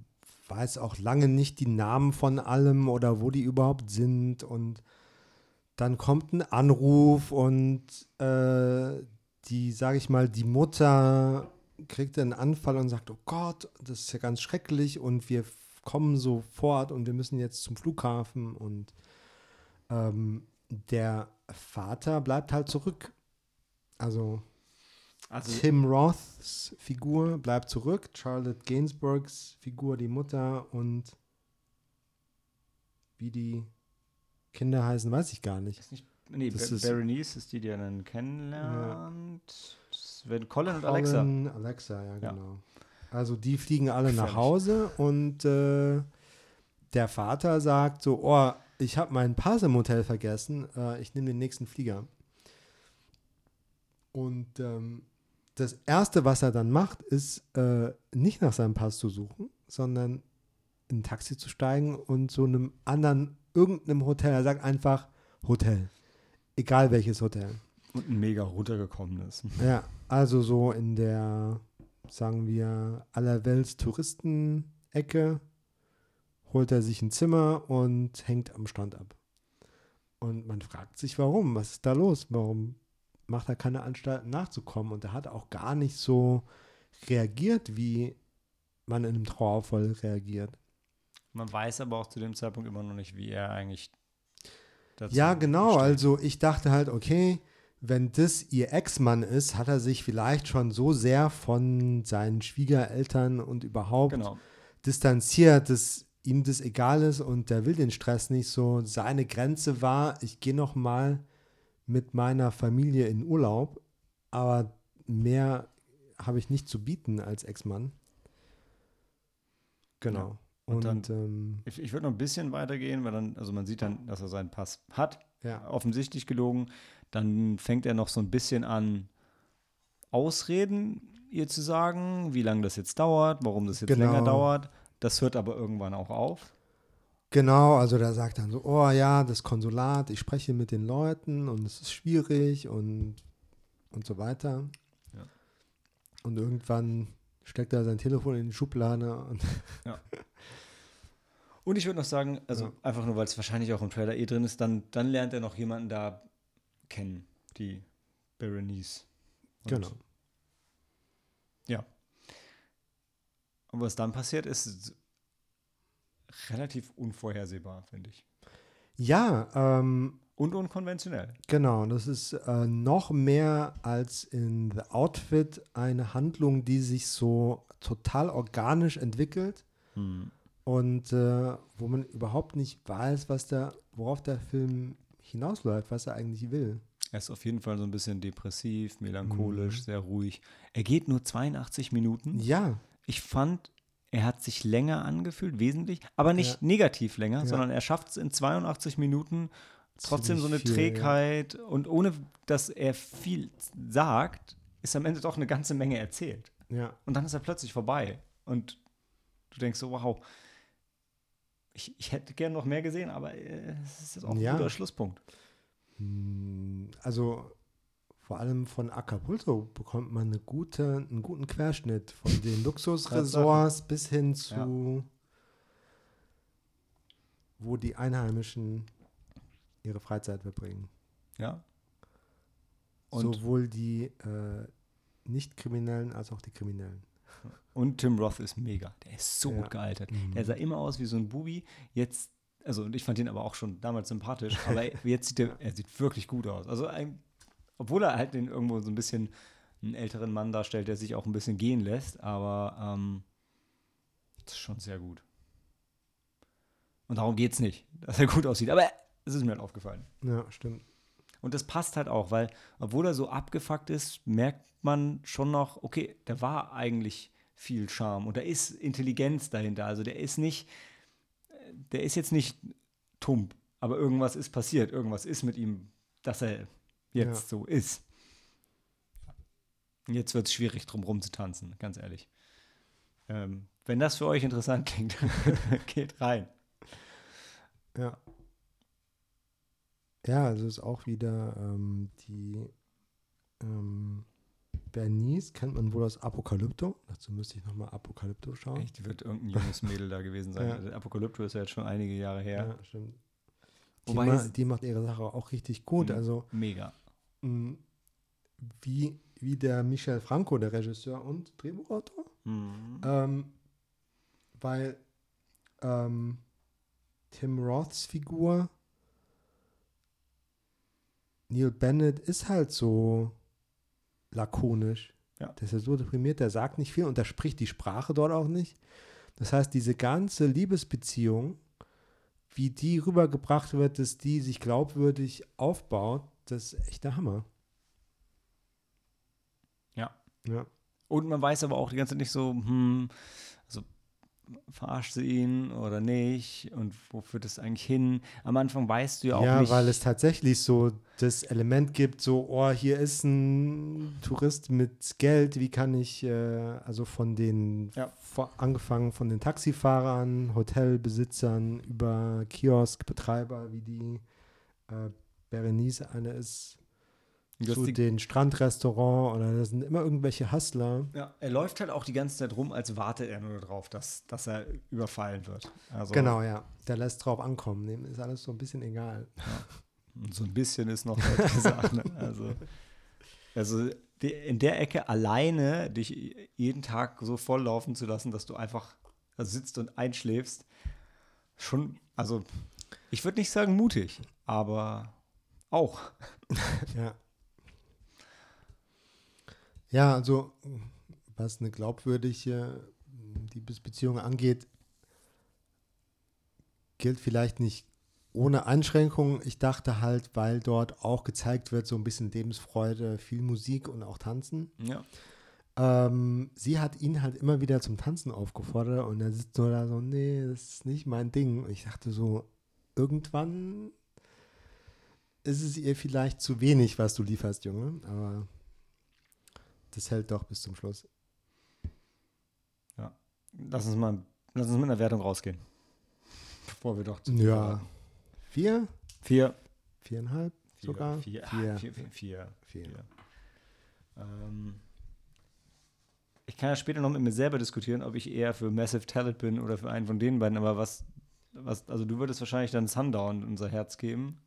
B: weiß auch lange nicht die Namen von allem oder wo die überhaupt sind und dann kommt ein Anruf und äh, die, sage ich mal, die Mutter kriegt einen Anfall und sagt, oh Gott, das ist ja ganz schrecklich und wir kommen sofort und wir müssen jetzt zum Flughafen und ähm, der Vater bleibt halt zurück. Also
A: Also,
B: Tim Roths Figur bleibt zurück, Charlotte Gainsbourgs Figur, die Mutter und wie die Kinder heißen, weiß ich gar nicht.
A: ist nicht, nee,
B: Das
A: Ber-
B: ist-
A: Berenice ist die, die er dann kennenlernt. Das werden Colin und Alexa.
B: Colin, Alexa, ja,
A: Ja.
B: genau. Also die fliegen alle nach
A: Gefährlich.
B: Hause und äh, der Vater sagt so, oh, ich habe meinen Pass im Hotel vergessen, äh, ich nehme den nächsten Flieger. Und ähm, das Erste, was er dann macht, ist äh, nicht nach seinem Pass zu suchen, sondern in ein Taxi zu steigen und zu einem anderen, irgendeinem Hotel, er sagt einfach Hotel. Egal welches Hotel.
A: Und ein mega runtergekommenes.
B: Ja, also so in der, sagen wir, allerwelts Touristen-Ecke holt er sich ein Zimmer und hängt am Strand ab. Und man fragt sich, warum? Was ist da los? Warum macht er keine Anstalten nachzukommen? Und er hat auch gar nicht so reagiert, wie man in einem Trauerfall reagiert.
A: Man weiß aber auch zu dem Zeitpunkt immer noch nicht, wie er eigentlich dazu
B: Ja, genau.
A: steht.
B: Also ich dachte halt, okay, wenn das ihr Ex-Mann ist, hat er sich vielleicht schon so sehr von seinen Schwiegereltern und überhaupt
A: Genau.
B: distanziert, dass ihm das egal ist und der will den Stress nicht so. Seine Grenze war, ich gehe noch mal mit meiner Familie in Urlaub, aber mehr habe ich nicht zu bieten als Ex-Mann. Genau.
A: Und
B: Und,
A: dann-
B: ähm,
A: Ich, ich würde noch ein bisschen weitergehen, weil dann, also man sieht dann, dass er seinen Pass hat,
B: ja,
A: offensichtlich gelogen. Dann fängt er noch so ein bisschen an, Ausreden ihr zu sagen, wie lange das jetzt dauert, warum das jetzt
B: Genau.
A: länger dauert. Das hört aber irgendwann auch auf.
B: Genau, also der sagt dann so, oh ja, das Konsulat, ich spreche mit den Leuten und es ist schwierig und, und so weiter.
A: Ja.
B: Und irgendwann steckt er sein Telefon in die Schublade und
A: Und ich würde noch sagen, also
B: Ja.
A: einfach nur, weil es wahrscheinlich auch im Trailer eh drin ist, dann, dann lernt er noch jemanden da kennen, die Berenice. Und
B: genau.
A: Und was dann passiert, ist relativ unvorhersehbar, finde ich.
B: Ja, ähm,
A: Und unkonventionell.
B: genau, das ist äh, noch mehr als in The Outfit eine Handlung, die sich so total organisch entwickelt und äh, wo man überhaupt nicht weiß, was der, worauf der Film hinausläuft, was er eigentlich will.
A: Er ist auf jeden Fall so ein bisschen depressiv, melancholisch,
B: Mhm.
A: sehr ruhig. Er geht nur 82 Minuten.
B: Ja,
A: Ich fand, er hat sich länger angefühlt, wesentlich, aber nicht
B: Ja.
A: negativ länger,
B: Ja.
A: sondern er schafft es in 82 Minuten trotzdem so eine
B: Ziemlich viel, ja.
A: Trägheit und ohne dass er viel sagt, ist am Ende doch eine ganze Menge erzählt.
B: ja.
A: Und dann ist er plötzlich vorbei. Und du denkst so, wow, ich, ich hätte gern noch mehr gesehen, aber äh, es ist jetzt auch ein
B: Ja.
A: guter Schlusspunkt.
B: Hm, Also vor allem von Acapulco bekommt man eine gute, einen guten Querschnitt von den Luxusresorts bis hin zu, wo die Einheimischen ihre Freizeit verbringen.
A: Ja. Und,
B: Sowohl die äh, Nicht-Kriminellen als auch die Kriminellen.
A: und Tim Roth ist mega. Der ist so
B: Ja.
A: gut gealtert.
B: Mhm.
A: Der sah immer aus wie so ein Bubi. Jetzt, also und ich fand ihn aber auch schon damals sympathisch, aber jetzt sieht er, er sieht wirklich gut aus. Also ein, obwohl er halt den irgendwo so ein bisschen einen älteren Mann darstellt, der sich auch ein bisschen gehen lässt, aber ähm, das ist schon sehr gut. Und darum geht es nicht, dass er gut aussieht. Aber es ist mir halt aufgefallen.
B: Ja, stimmt.
A: Und das passt halt auch, weil, obwohl er so abgefuckt ist, merkt man schon noch, okay, der war eigentlich viel Charme und da ist Intelligenz dahinter. Also der ist nicht, der ist jetzt nicht tump, aber irgendwas ist passiert, irgendwas ist mit ihm dass er jetzt so ist. Jetzt wird es schwierig, drum zu tanzen, ganz ehrlich. Ähm, wenn das für euch interessant klingt, geht rein.
B: Ja. Ja, also ist auch wieder ähm, die ähm, Bernice kennt man wohl aus Apokalypto. Dazu müsste ich nochmal Apokalypto schauen.
A: Echt, wird irgendein junges Mädel da gewesen sein.
B: Ja.
A: Also Apokalypto ist ja jetzt schon einige Jahre her.
B: Ja, stimmt. Die,
A: Wobei
B: ma die macht ihre Sache auch richtig gut.
A: Mhm.
B: Also
A: Mega.
B: Wie, wie der Michel Franco, der Regisseur und Drehbuchautor.
A: Mhm.
B: Ähm, weil ähm, Tim Roths Figur Neil Bennett ist halt so lakonisch.
A: Ja.
B: Der ist ja so deprimiert, der sagt nicht viel und der spricht die Sprache dort auch nicht. Das heißt, diese ganze Liebesbeziehung, wie die rübergebracht wird, dass die sich glaubwürdig aufbaut, das ist echt der Hammer.
A: Ja.
B: Ja.
A: Und man weiß aber auch die ganze Zeit nicht so, hm, also verarscht sie ihn oder nicht und wo führt es eigentlich hin? Am Anfang weißt du ja auch
B: ja,
A: nicht.
B: weil es tatsächlich so das Element gibt, so, oh, hier ist ein Tourist mit Geld, wie kann ich, äh, also von den,
A: Ja.
B: vor, angefangen von den Taxifahrern, Hotelbesitzern, über Kioskbetreiber, wie die äh, Berenice eine ist,
A: Du hast
B: zu den Strandrestaurant oder das sind immer irgendwelche Hustler.
A: Ja, er läuft halt auch die ganze Zeit rum, als warte er nur darauf, dass, dass er überfallen wird. Also,
B: Genau, ja. Der lässt drauf ankommen. Dem ist alles so ein bisschen egal.
A: Und so ein bisschen ist noch nett gesagt. Ne? Also, also in der Ecke alleine dich jeden Tag so volllaufen zu lassen, dass du einfach da sitzt und einschläfst, schon, also ich würde nicht sagen mutig, aber auch.
B: Ja. Ja, also was eine glaubwürdige Liebesbeziehung angeht, gilt vielleicht nicht ohne Einschränkungen. Ich dachte halt, weil dort auch gezeigt wird, so ein bisschen Lebensfreude, viel Musik und auch Tanzen.
A: Ja.
B: Ähm, sie hat ihn halt immer wieder zum Tanzen aufgefordert und er sitzt nur da so, nee, das ist nicht mein Ding. Und ich dachte so, irgendwann ist es ihr vielleicht zu wenig, was du lieferst, Junge. Aber das hält doch bis zum Schluss.
A: Lass uns mal lass uns mit einer Wertung rausgehen. Bevor wir doch zu
B: Ja. Vier?
A: Vier.
B: Viereinhalb
A: Vier,
B: sogar?
A: Vier.
B: Vier.
A: Vier, vier, vier.
B: Vier.
A: Vier. Ähm, ich kann ja später noch mit mir selber diskutieren, ob ich eher für Massive Talent bin oder für einen von den beiden, aber was, was also du würdest wahrscheinlich dann Sundown unser Herz geben,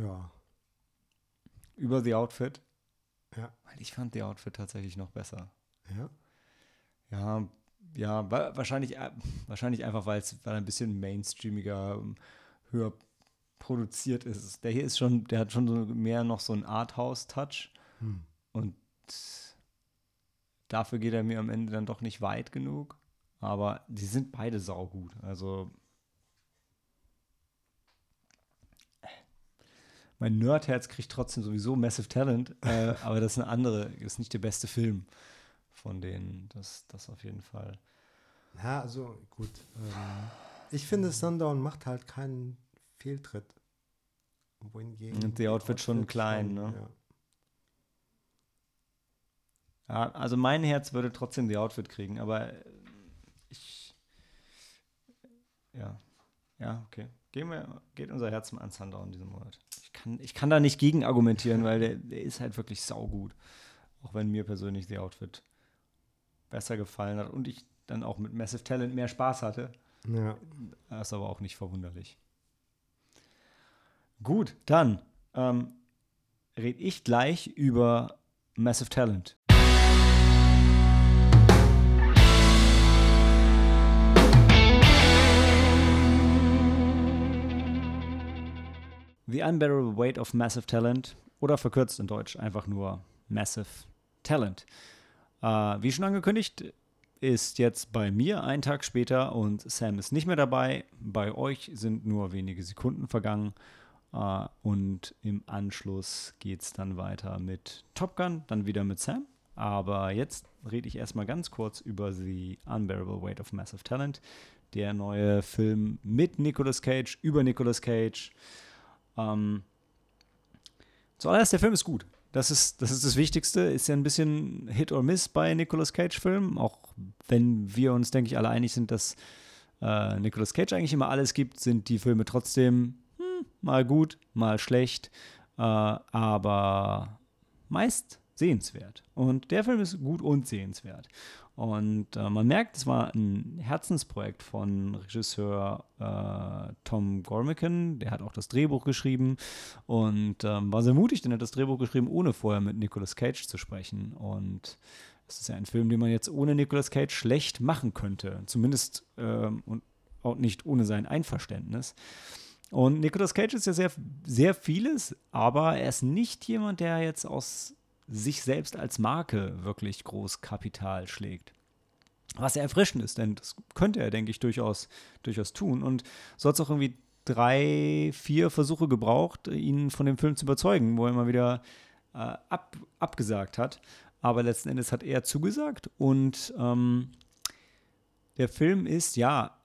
B: Ja.
A: über The Outfit.
B: Ja.
A: Weil ich fand The Outfit tatsächlich noch besser.
B: Ja.
A: Ja, ja, wa- wahrscheinlich, äh, wahrscheinlich einfach, weil er ein bisschen mainstreamiger, ähm, höher produziert ist. Der hier ist schon, der hat schon so mehr noch so einen Arthouse-Touch.
B: Hm.
A: Und dafür geht er mir am Ende dann doch nicht weit genug. Aber die sind beide saugut. Also mein Nerdherz kriegt trotzdem sowieso Massive Talent, äh, aber das ist eine andere, ist nicht der beste Film von denen. Das, das auf jeden Fall.
B: Ja, also gut. Ähm, ich finde, Sundown macht halt keinen Fehltritt. Wohingegen
A: Und The Outfit schon klein, ne?
B: Ja.
A: Ja, also mein Herz würde trotzdem die Outfit kriegen, aber ich. Ja. Ja, okay. Gehen wir, geht unser Herz mal an Sundown diesen Monat. Ich kann, ich kann da nicht gegen argumentieren, weil der, der ist halt wirklich saugut. Auch wenn mir persönlich The Outfit besser gefallen hat und ich dann auch mit Massive Talent mehr Spaß hatte.
B: ja.
A: Das ist aber auch nicht verwunderlich. Gut, dann ähm, rede ich gleich über Massive Talent. The Unbearable Weight of Massive Talent oder verkürzt in Deutsch einfach nur Massive Talent. Äh, wie schon angekündigt, ist jetzt bei mir ein Tag später und Sam ist nicht mehr dabei. Bei euch sind nur wenige Sekunden vergangen. Äh, und im Anschluss geht es dann weiter mit Top Gun, dann wieder mit Sam. Aber jetzt rede ich erstmal ganz kurz über The Unbearable Weight of Massive Talent. Der neue Film mit Nicolas Cage, über Nicolas Cage. Ähm, Zuallererst, der Film ist gut. Das ist, das ist das Wichtigste. Ist ja ein bisschen Hit or Miss bei Nicolas Cage-Filmen, auch wenn wir uns, denke ich, alle einig sind, dass äh, Nicolas Cage eigentlich immer alles gibt, sind die Filme trotzdem hm, mal gut, mal schlecht, äh, aber meist sehenswert. Und der Film ist gut und sehenswert. Und äh, man merkt, es war ein Herzensprojekt von Regisseur äh, Tom Gormican. Der hat auch das Drehbuch geschrieben und ähm, war sehr mutig, denn er hat das Drehbuch geschrieben, ohne vorher mit Nicolas Cage zu sprechen. Und es ist ja ein Film, den man jetzt ohne Nicolas Cage schlecht machen könnte. Zumindest ähm, und auch nicht ohne sein Einverständnis. Und Nicolas Cage ist ja sehr, sehr vieles, aber er ist nicht jemand, der jetzt aus sich selbst als Marke wirklich groß Kapital schlägt. Was sehr erfrischend ist, denn das könnte er, denke ich, durchaus, durchaus tun. Und so hat es auch irgendwie drei, vier Versuche gebraucht, ihn von dem Film zu überzeugen, wo er immer wieder äh, ab, abgesagt hat. Aber letzten Endes hat er zugesagt und ähm, der Film ist, ja,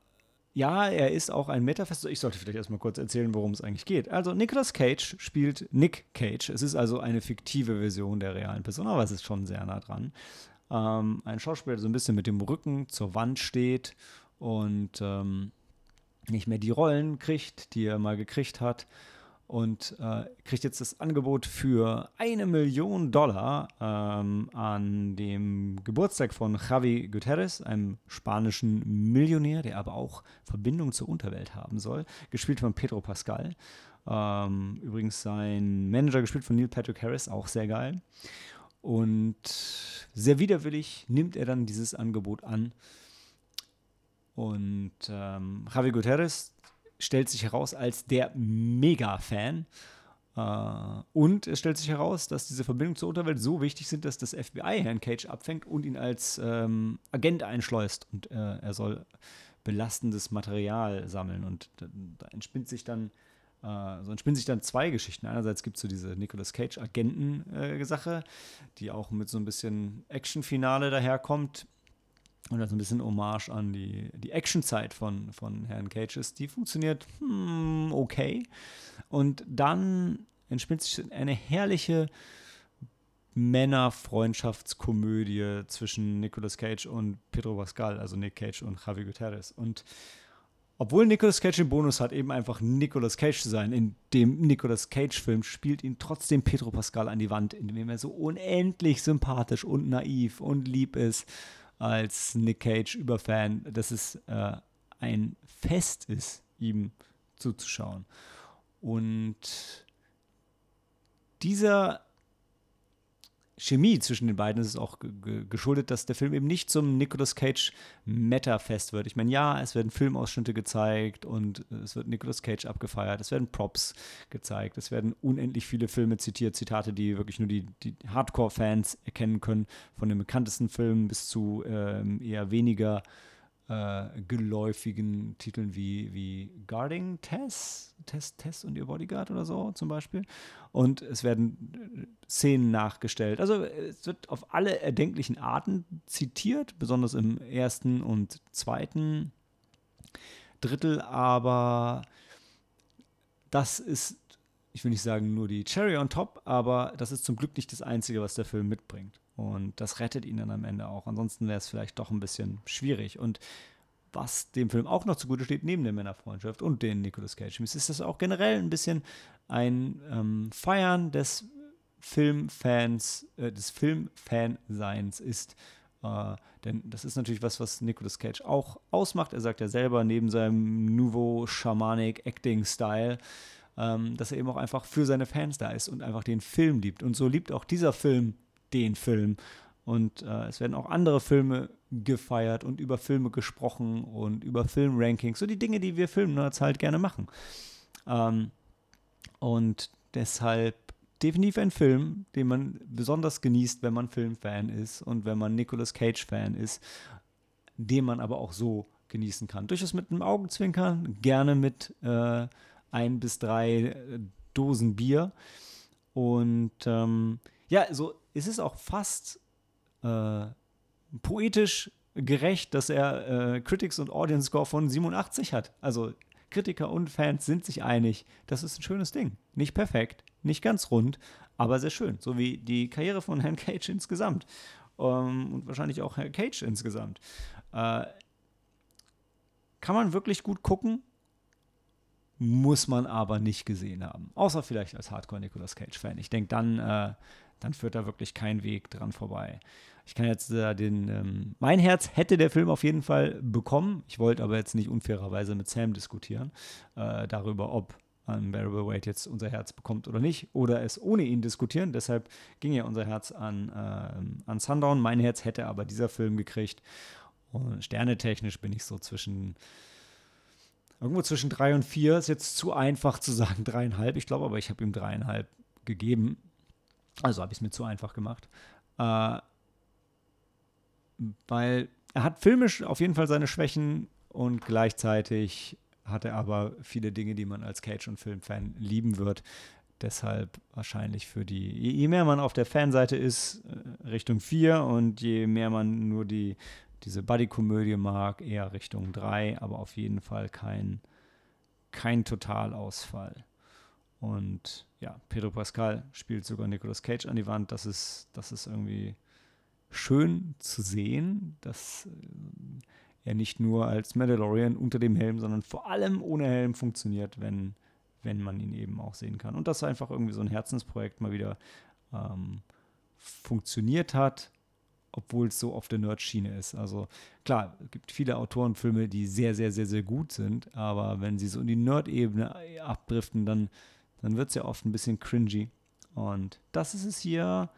A: ja, er ist auch ein Metafest. Ich sollte vielleicht erstmal kurz erzählen, worum es eigentlich geht. Also, Nicolas Cage spielt Nick Cage. Es ist also eine fiktive Version der realen Person, aber es ist schon sehr nah dran. Ähm, ein Schauspieler, der so ein bisschen mit dem Rücken zur Wand steht und ähm, nicht mehr die Rollen kriegt, die er mal gekriegt hat und äh, kriegt jetzt das Angebot für eine Million Dollar ähm, an dem Geburtstag von Javi Guterres, einem spanischen Millionär, der aber auch Verbindung zur Unterwelt haben soll, gespielt von Pedro Pascal. Ähm, übrigens sein Manager gespielt von Neil Patrick Harris, auch sehr geil. Und sehr widerwillig nimmt er dann dieses Angebot an. Und ähm, Javi Guterres, stellt sich heraus als der Mega-Fan. Uh, und es stellt sich heraus, dass diese Verbindungen zur Unterwelt so wichtig sind, dass das FBI Herrn Cage abfängt und ihn als ähm, Agent einschleust. Und äh, er soll belastendes Material sammeln. Und da, da entspinnt sich dann äh, so entspinnen sich dann zwei Geschichten. Einerseits gibt es so diese Nicolas Cage-Agenten-Sache, äh, die auch mit so ein bisschen Action-Finale daherkommt und das ein bisschen Hommage an die, die Actionzeit von, von Herrn Cage ist, die funktioniert hmm, okay. Und dann entspinnt sich eine herrliche Männerfreundschaftskomödie zwischen Nicolas Cage und Pedro Pascal, also Nick Cage und Javi Gutierrez. Und obwohl Nicolas Cage den Bonus hat, eben einfach Nicolas Cage zu sein, in dem Nicolas Cage-Film spielt ihn trotzdem Pedro Pascal an die Wand, indem er so unendlich sympathisch und naiv und lieb ist als Nick Cage-Überfan, dass es äh, ein Fest ist, ihm zuzuschauen. Und dieser Chemie zwischen den beiden ist es auch geschuldet, dass der Film eben nicht zum Nicolas Cage Meta-Fest wird. Ich meine, ja, es werden Filmausschnitte gezeigt und es wird Nicolas Cage abgefeiert, es werden Props gezeigt, es werden unendlich viele Filme zitiert, Zitate, die wirklich nur die, die Hardcore-Fans erkennen können, von den bekanntesten Filmen bis zu ähm, eher weniger äh, geläufigen Titeln wie, wie Guarding Tess, Tess, Tess und ihr Bodyguard oder so zum Beispiel. Und es werden äh, Szenen nachgestellt. Also es wird auf alle erdenklichen Arten zitiert, besonders im ersten und zweiten Drittel, aber das ist, ich will nicht sagen nur die Cherry on top, aber das ist zum Glück nicht das Einzige, was der Film mitbringt. Und das rettet ihn dann am Ende auch. Ansonsten wäre es vielleicht doch ein bisschen schwierig. Und was dem Film auch noch zugute steht, neben der Männerfreundschaft und den Nicolas Cage, ist das auch generell ein bisschen ein ähm, Feiern des Filmfans, äh, des Filmfanseins ist. Äh, denn das ist natürlich was, was Nicolas Cage auch ausmacht. Er sagt ja selber, neben seinem Nouveau Shamanic Acting Style, ähm, dass er eben auch einfach für seine Fans da ist und einfach den Film liebt. Und so liebt auch dieser Film den Film. Und äh, es werden auch andere Filme gefeiert und über Filme gesprochen und über Filmrankings, so die Dinge, die wir Filmnerds halt gerne machen. Ähm, und deshalb definitiv ein Film, den man besonders genießt, wenn man Filmfan ist und wenn man Nicolas Cage-Fan ist, den man aber auch so genießen kann. Durchaus mit einem Augenzwinkern, gerne mit äh, ein bis drei äh, Dosen Bier. Und ähm, ja, so ist es auch fast äh, poetisch gerecht, dass er äh, Critics und Audience Score von 87 hat. Also Kritiker und Fans sind sich einig, das ist ein schönes Ding. Nicht perfekt, nicht ganz rund, aber sehr schön. So wie die Karriere von Herrn Cage insgesamt. Ähm, und wahrscheinlich auch Herr Cage insgesamt. Äh, kann man wirklich gut gucken, muss man aber nicht gesehen haben. Außer vielleicht als Hardcore Nicolas Cage-Fan. Ich denke, dann, äh, dann führt da wirklich kein Weg dran vorbei. Ich kann jetzt äh, den, ähm, mein Herz hätte der Film auf jeden Fall bekommen. Ich wollte aber jetzt nicht unfairerweise mit Sam diskutieren äh, darüber, ob Unbearable Weight jetzt unser Herz bekommt oder nicht, oder es ohne ihn diskutieren. Deshalb ging ja unser Herz an, äh, an Sundown. Mein Herz hätte aber dieser Film gekriegt. Und sternetechnisch bin ich so zwischen irgendwo zwischen drei und vier. Ist jetzt zu einfach zu sagen dreieinhalb. Ich glaube aber, ich habe ihm dreieinhalb gegeben. Also habe ich es mir zu einfach gemacht. Äh, weil er hat filmisch auf jeden Fall seine Schwächen und gleichzeitig hat er aber viele Dinge, die man als Cage- und Filmfan lieben wird. Deshalb wahrscheinlich für die, je mehr man auf der Fanseite ist, äh, Richtung 4 und je mehr man nur die, diese Buddy-Komödie mag, eher Richtung 3, aber auf jeden Fall kein, kein Totalausfall. Und ja, Pedro Pascal spielt sogar Nicolas Cage an die Wand. Das ist, das ist irgendwie schön zu sehen, dass äh, er nicht nur als Mandalorian unter dem Helm, sondern vor allem ohne Helm funktioniert, wenn, wenn man ihn eben auch sehen kann. Und dass einfach irgendwie so ein Herzensprojekt mal wieder ähm, funktioniert hat, obwohl es so auf der Nerd-Schiene ist. Also klar, es gibt viele Autorenfilme, die sehr, sehr, sehr, sehr gut sind, aber wenn sie so in die Nerd-Ebene abdriften, dann, dann wird es ja oft ein bisschen cringy. Und das ist es hier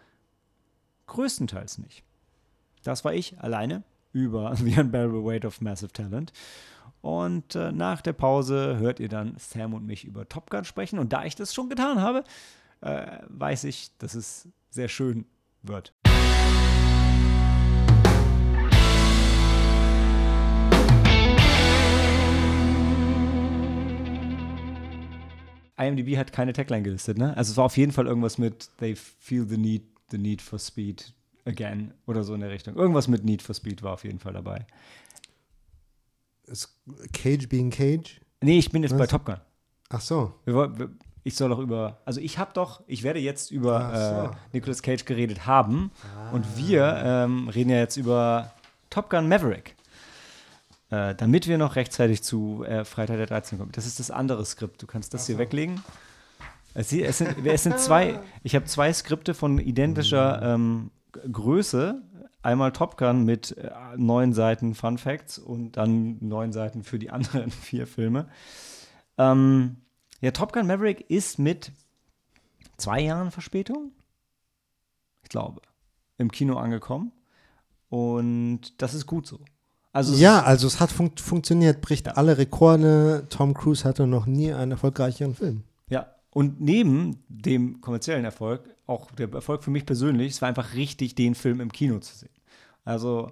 A: größtenteils nicht. Das war ich alleine über The Unbearable Weight of Massive Talent. Und äh, nach der Pause hört ihr dann Sam und mich über Top Gun sprechen. Und da ich das schon getan habe, äh, weiß ich, dass es sehr schön wird. IMDb hat keine Tagline gelistet, ne? Also es war auf jeden Fall irgendwas mit They feel the need, the need for speed again oder so in der Richtung. Irgendwas mit Need for Speed war auf jeden Fall dabei.
B: Ist Cage being Cage?
A: Nee, ich bin jetzt Was? bei Top Gun.
B: Ach so.
A: Ich soll doch über, also ich habe doch, ich werde jetzt über so. äh, Nicolas Cage geredet haben ah. und wir ähm, reden ja jetzt über Top Gun Maverick. Äh, damit wir noch rechtzeitig zu äh, Freitag der 13 kommen. Das ist das andere Skript. Du kannst das Ach hier so. weglegen. Es, es, sind, es sind zwei, ich habe zwei Skripte von identischer ähm, Größe einmal Top Gun mit äh, neun Seiten Fun Facts und dann neun Seiten für die anderen vier Filme. Ähm, ja, Top Gun Maverick ist mit zwei Jahren Verspätung, ich glaube, im Kino angekommen. Und das ist gut so.
B: Also ja, also es hat fun funktioniert, bricht ja. alle Rekorde. Tom Cruise hatte noch nie einen erfolgreicheren Film.
A: Ja, und neben dem kommerziellen Erfolg, auch der Erfolg für mich persönlich, es war einfach richtig, den Film im Kino zu sehen. Also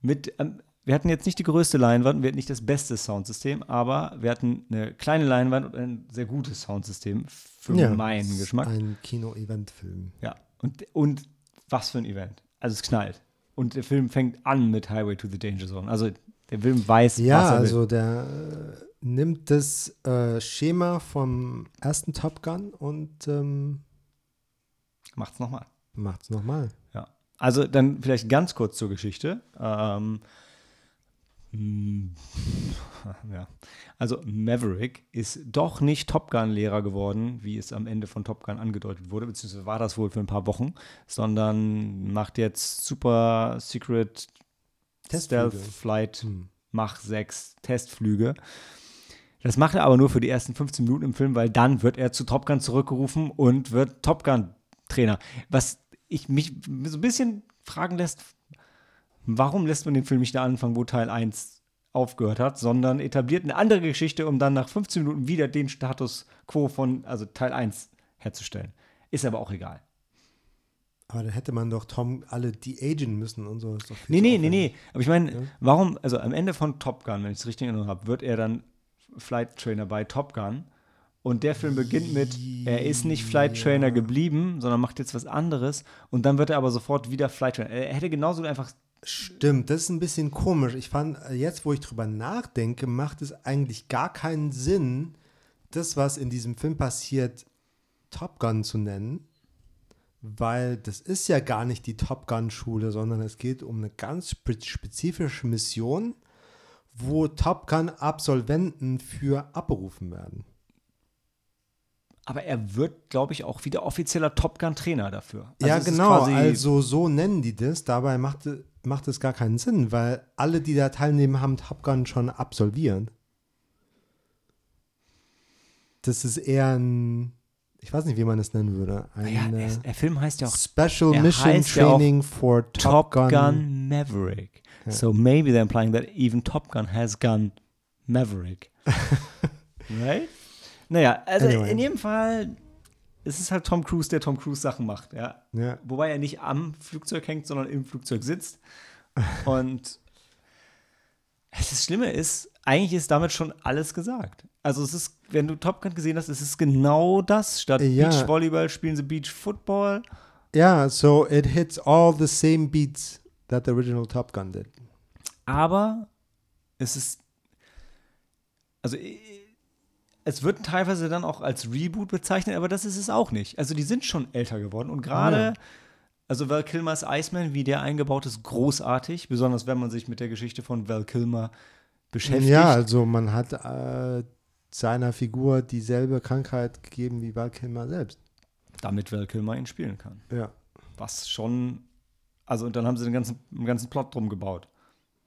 A: mit, ähm, wir hatten jetzt nicht die größte Leinwand, wir hatten nicht das beste Soundsystem, aber wir hatten eine kleine Leinwand und ein sehr gutes Soundsystem für ja, meinen Geschmack.
B: Ein Kino-Event-Film.
A: Ja, und, und was für ein Event. Also es knallt. Und der Film fängt an mit Highway to the Danger Zone. Also der Film weiß,
B: ja, was er will. Ja, also der nimmt das äh, Schema vom ersten Top Gun und ähm,
A: macht's nochmal.
B: Macht's nochmal.
A: Ja. Also dann vielleicht ganz kurz zur Geschichte. Ähm, hm, ja. Also Maverick ist doch nicht Top Gun-Lehrer geworden, wie es am Ende von Top Gun angedeutet wurde, beziehungsweise war das wohl für ein paar Wochen, sondern macht jetzt Super Secret Stealth Flight hm. Mach 6 Testflüge das macht er aber nur für die ersten 15 Minuten im Film, weil dann wird er zu Top Gun zurückgerufen und wird Top Gun Trainer. Was ich mich so ein bisschen fragen lässt, warum lässt man den Film nicht da anfangen, wo Teil 1 aufgehört hat, sondern etabliert eine andere Geschichte, um dann nach 15 Minuten wieder den Status quo von, also Teil 1 herzustellen. Ist aber auch egal.
B: Aber dann hätte man doch Tom alle de-agen müssen und so.
A: Ist doch nee, nee, nee, nee. Aber ich meine, ja? warum, also am Ende von Top Gun, wenn ich es richtig in Erinnerung habe, wird er dann Flight Trainer bei Top Gun. Und der Film beginnt mit, er ist nicht Flight Trainer geblieben, sondern macht jetzt was anderes. Und dann wird er aber sofort wieder Flight Trainer. Er hätte genauso einfach.
B: Stimmt, das ist ein bisschen komisch. Ich fand, jetzt wo ich drüber nachdenke, macht es eigentlich gar keinen Sinn, das, was in diesem Film passiert, Top Gun zu nennen, weil das ist ja gar nicht die Top Gun-Schule, sondern es geht um eine ganz spezifische Mission, wo Top Gun-Absolventen für abberufen werden.
A: Aber er wird, glaube ich, auch wieder offizieller Top Gun-Trainer dafür.
B: Also ja, genau. Also so nennen die das. Dabei macht, macht es gar keinen Sinn, weil alle, die da teilnehmen, haben Top Gun schon absolviert. Das ist eher ein, ich weiß nicht, wie man es nennen würde.
A: Ein, ja, der, der, Film heißt ja auch
B: Special Mission Training ja for Top, Top Gun.
A: Gun Maverick. Ja. So maybe they're implying that even Top Gun has Gun Maverick. right? Naja, also anyway. in jedem Fall es ist halt Tom Cruise, der Tom Cruise Sachen macht, ja.
B: ja.
A: Wobei er nicht am Flugzeug hängt, sondern im Flugzeug sitzt. Und das Schlimme ist, eigentlich ist damit schon alles gesagt. Also es ist, wenn du Top Gun gesehen hast, es ist genau das. Statt ja. Beachvolleyball spielen sie Beach Football.
B: Ja, so it hits all the same beats that the original Top Gun did.
A: Aber es ist, also es wird teilweise dann auch als Reboot bezeichnet, aber das ist es auch nicht. Also die sind schon älter geworden und gerade, ja. also Val Kilmers Iceman, wie der eingebaut ist, großartig, besonders wenn man sich mit der Geschichte von Val Kilmer beschäftigt.
B: Ja, also man hat äh, seiner Figur dieselbe Krankheit gegeben wie Val Kilmer selbst.
A: Damit Val Kilmer ihn spielen kann.
B: Ja.
A: Was schon, also und dann haben sie den ganzen, den ganzen Plot drum gebaut.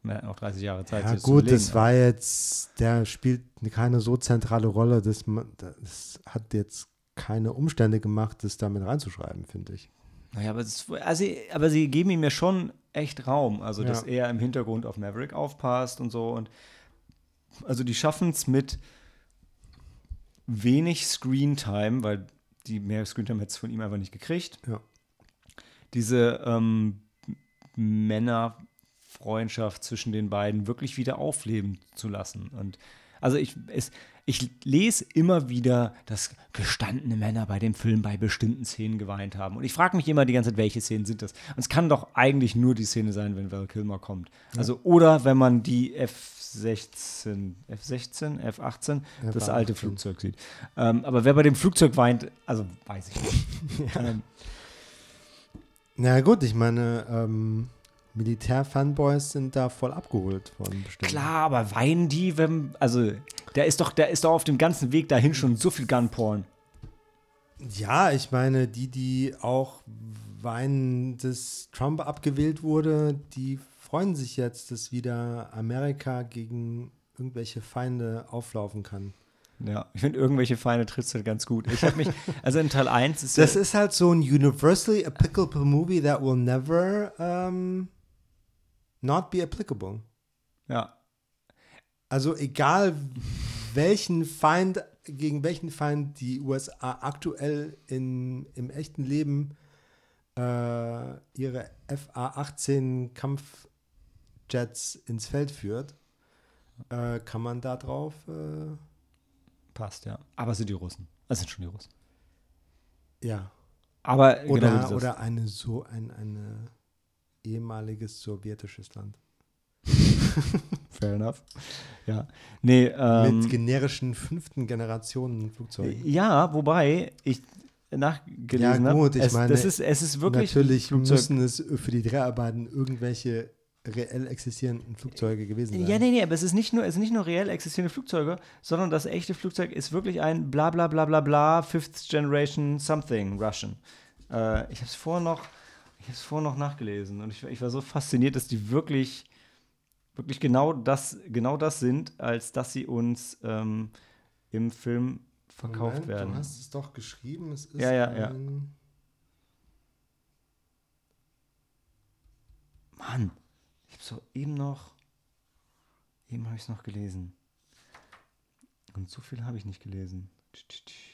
A: Man hat noch 30 Jahre Zeit.
B: Ja, gut, das war jetzt, der spielt keine so zentrale Rolle. Das, das hat jetzt keine Umstände gemacht, das damit reinzuschreiben, finde ich.
A: Naja, aber, das, also, aber sie geben ihm ja schon echt Raum. Also, dass ja. er im Hintergrund auf Maverick aufpasst und so. Und also, die schaffen es mit wenig Screentime, weil die mehr Screentime hätte es von ihm einfach nicht gekriegt.
B: Ja.
A: Diese ähm, Männer Freundschaft zwischen den beiden wirklich wieder aufleben zu lassen. Und also ich, es, ich lese immer wieder, dass gestandene Männer bei dem Film bei bestimmten Szenen geweint haben. Und ich frage mich immer die ganze Zeit, welche Szenen sind das? Und es kann doch eigentlich nur die Szene sein, wenn Val Kilmer kommt. Also, oder wenn man die F16, F16, F18, ja, das alte Flugzeug sieht. Ähm, aber wer bei dem Flugzeug weint, also weiß ich nicht. ja. ähm,
B: Na gut, ich meine, ähm, Militär-Fanboys sind da voll abgeholt von
A: bestimmt. Klar, aber weinen die, wenn. Also, der ist doch, der ist doch auf dem ganzen Weg dahin schon so viel Gunporn.
B: Ja, ich meine, die, die auch weinen, dass Trump abgewählt wurde, die freuen sich jetzt, dass wieder Amerika gegen irgendwelche Feinde auflaufen kann.
A: Ja, ich finde irgendwelche Feinde trifft halt ganz gut. Ich habe mich, also in Teil 1
B: ist Das ja, ist halt so ein universally applicable movie that will never um, not be applicable.
A: Ja.
B: Also egal welchen Feind, gegen welchen Feind die USA aktuell in, im echten Leben äh, ihre FA-18 Kampfjets ins Feld führt, äh, kann man da drauf. Äh,
A: Passt, ja. Aber es sind die Russen. Es sind schon die Russen.
B: Ja.
A: Aber
B: oder, genau oder eine so ein, eine ehemaliges sowjetisches Land.
A: Fair enough. Ja. Nee, ähm,
B: Mit generischen fünften Generationen Flugzeugen.
A: Ja, wobei ich nachgelesen
B: ja, gut, ich
A: es,
B: meine,
A: das ist, es ist wirklich.
B: Natürlich Flugzeug müssen es für die Dreharbeiten irgendwelche reell existierenden Flugzeuge gewesen sein.
A: Ja, nee, nee, aber es ist nicht nur, es sind nicht nur reell existierende Flugzeuge, sondern das echte Flugzeug ist wirklich ein bla bla bla bla bla Fifth Generation Something Russian. Äh, ich habe es vorher noch ich habe es vorher noch nachgelesen und ich, ich, war so fasziniert, dass die wirklich, wirklich genau das, genau das sind, als dass sie uns ähm, im Film verkauft Moment, werden.
B: Du hast es doch geschrieben, es ist
A: ja, ja, ja. Mann, ich habe so eben noch, eben habe ich es noch gelesen. Und so viel habe ich nicht gelesen. Tsch, tsch, tsch.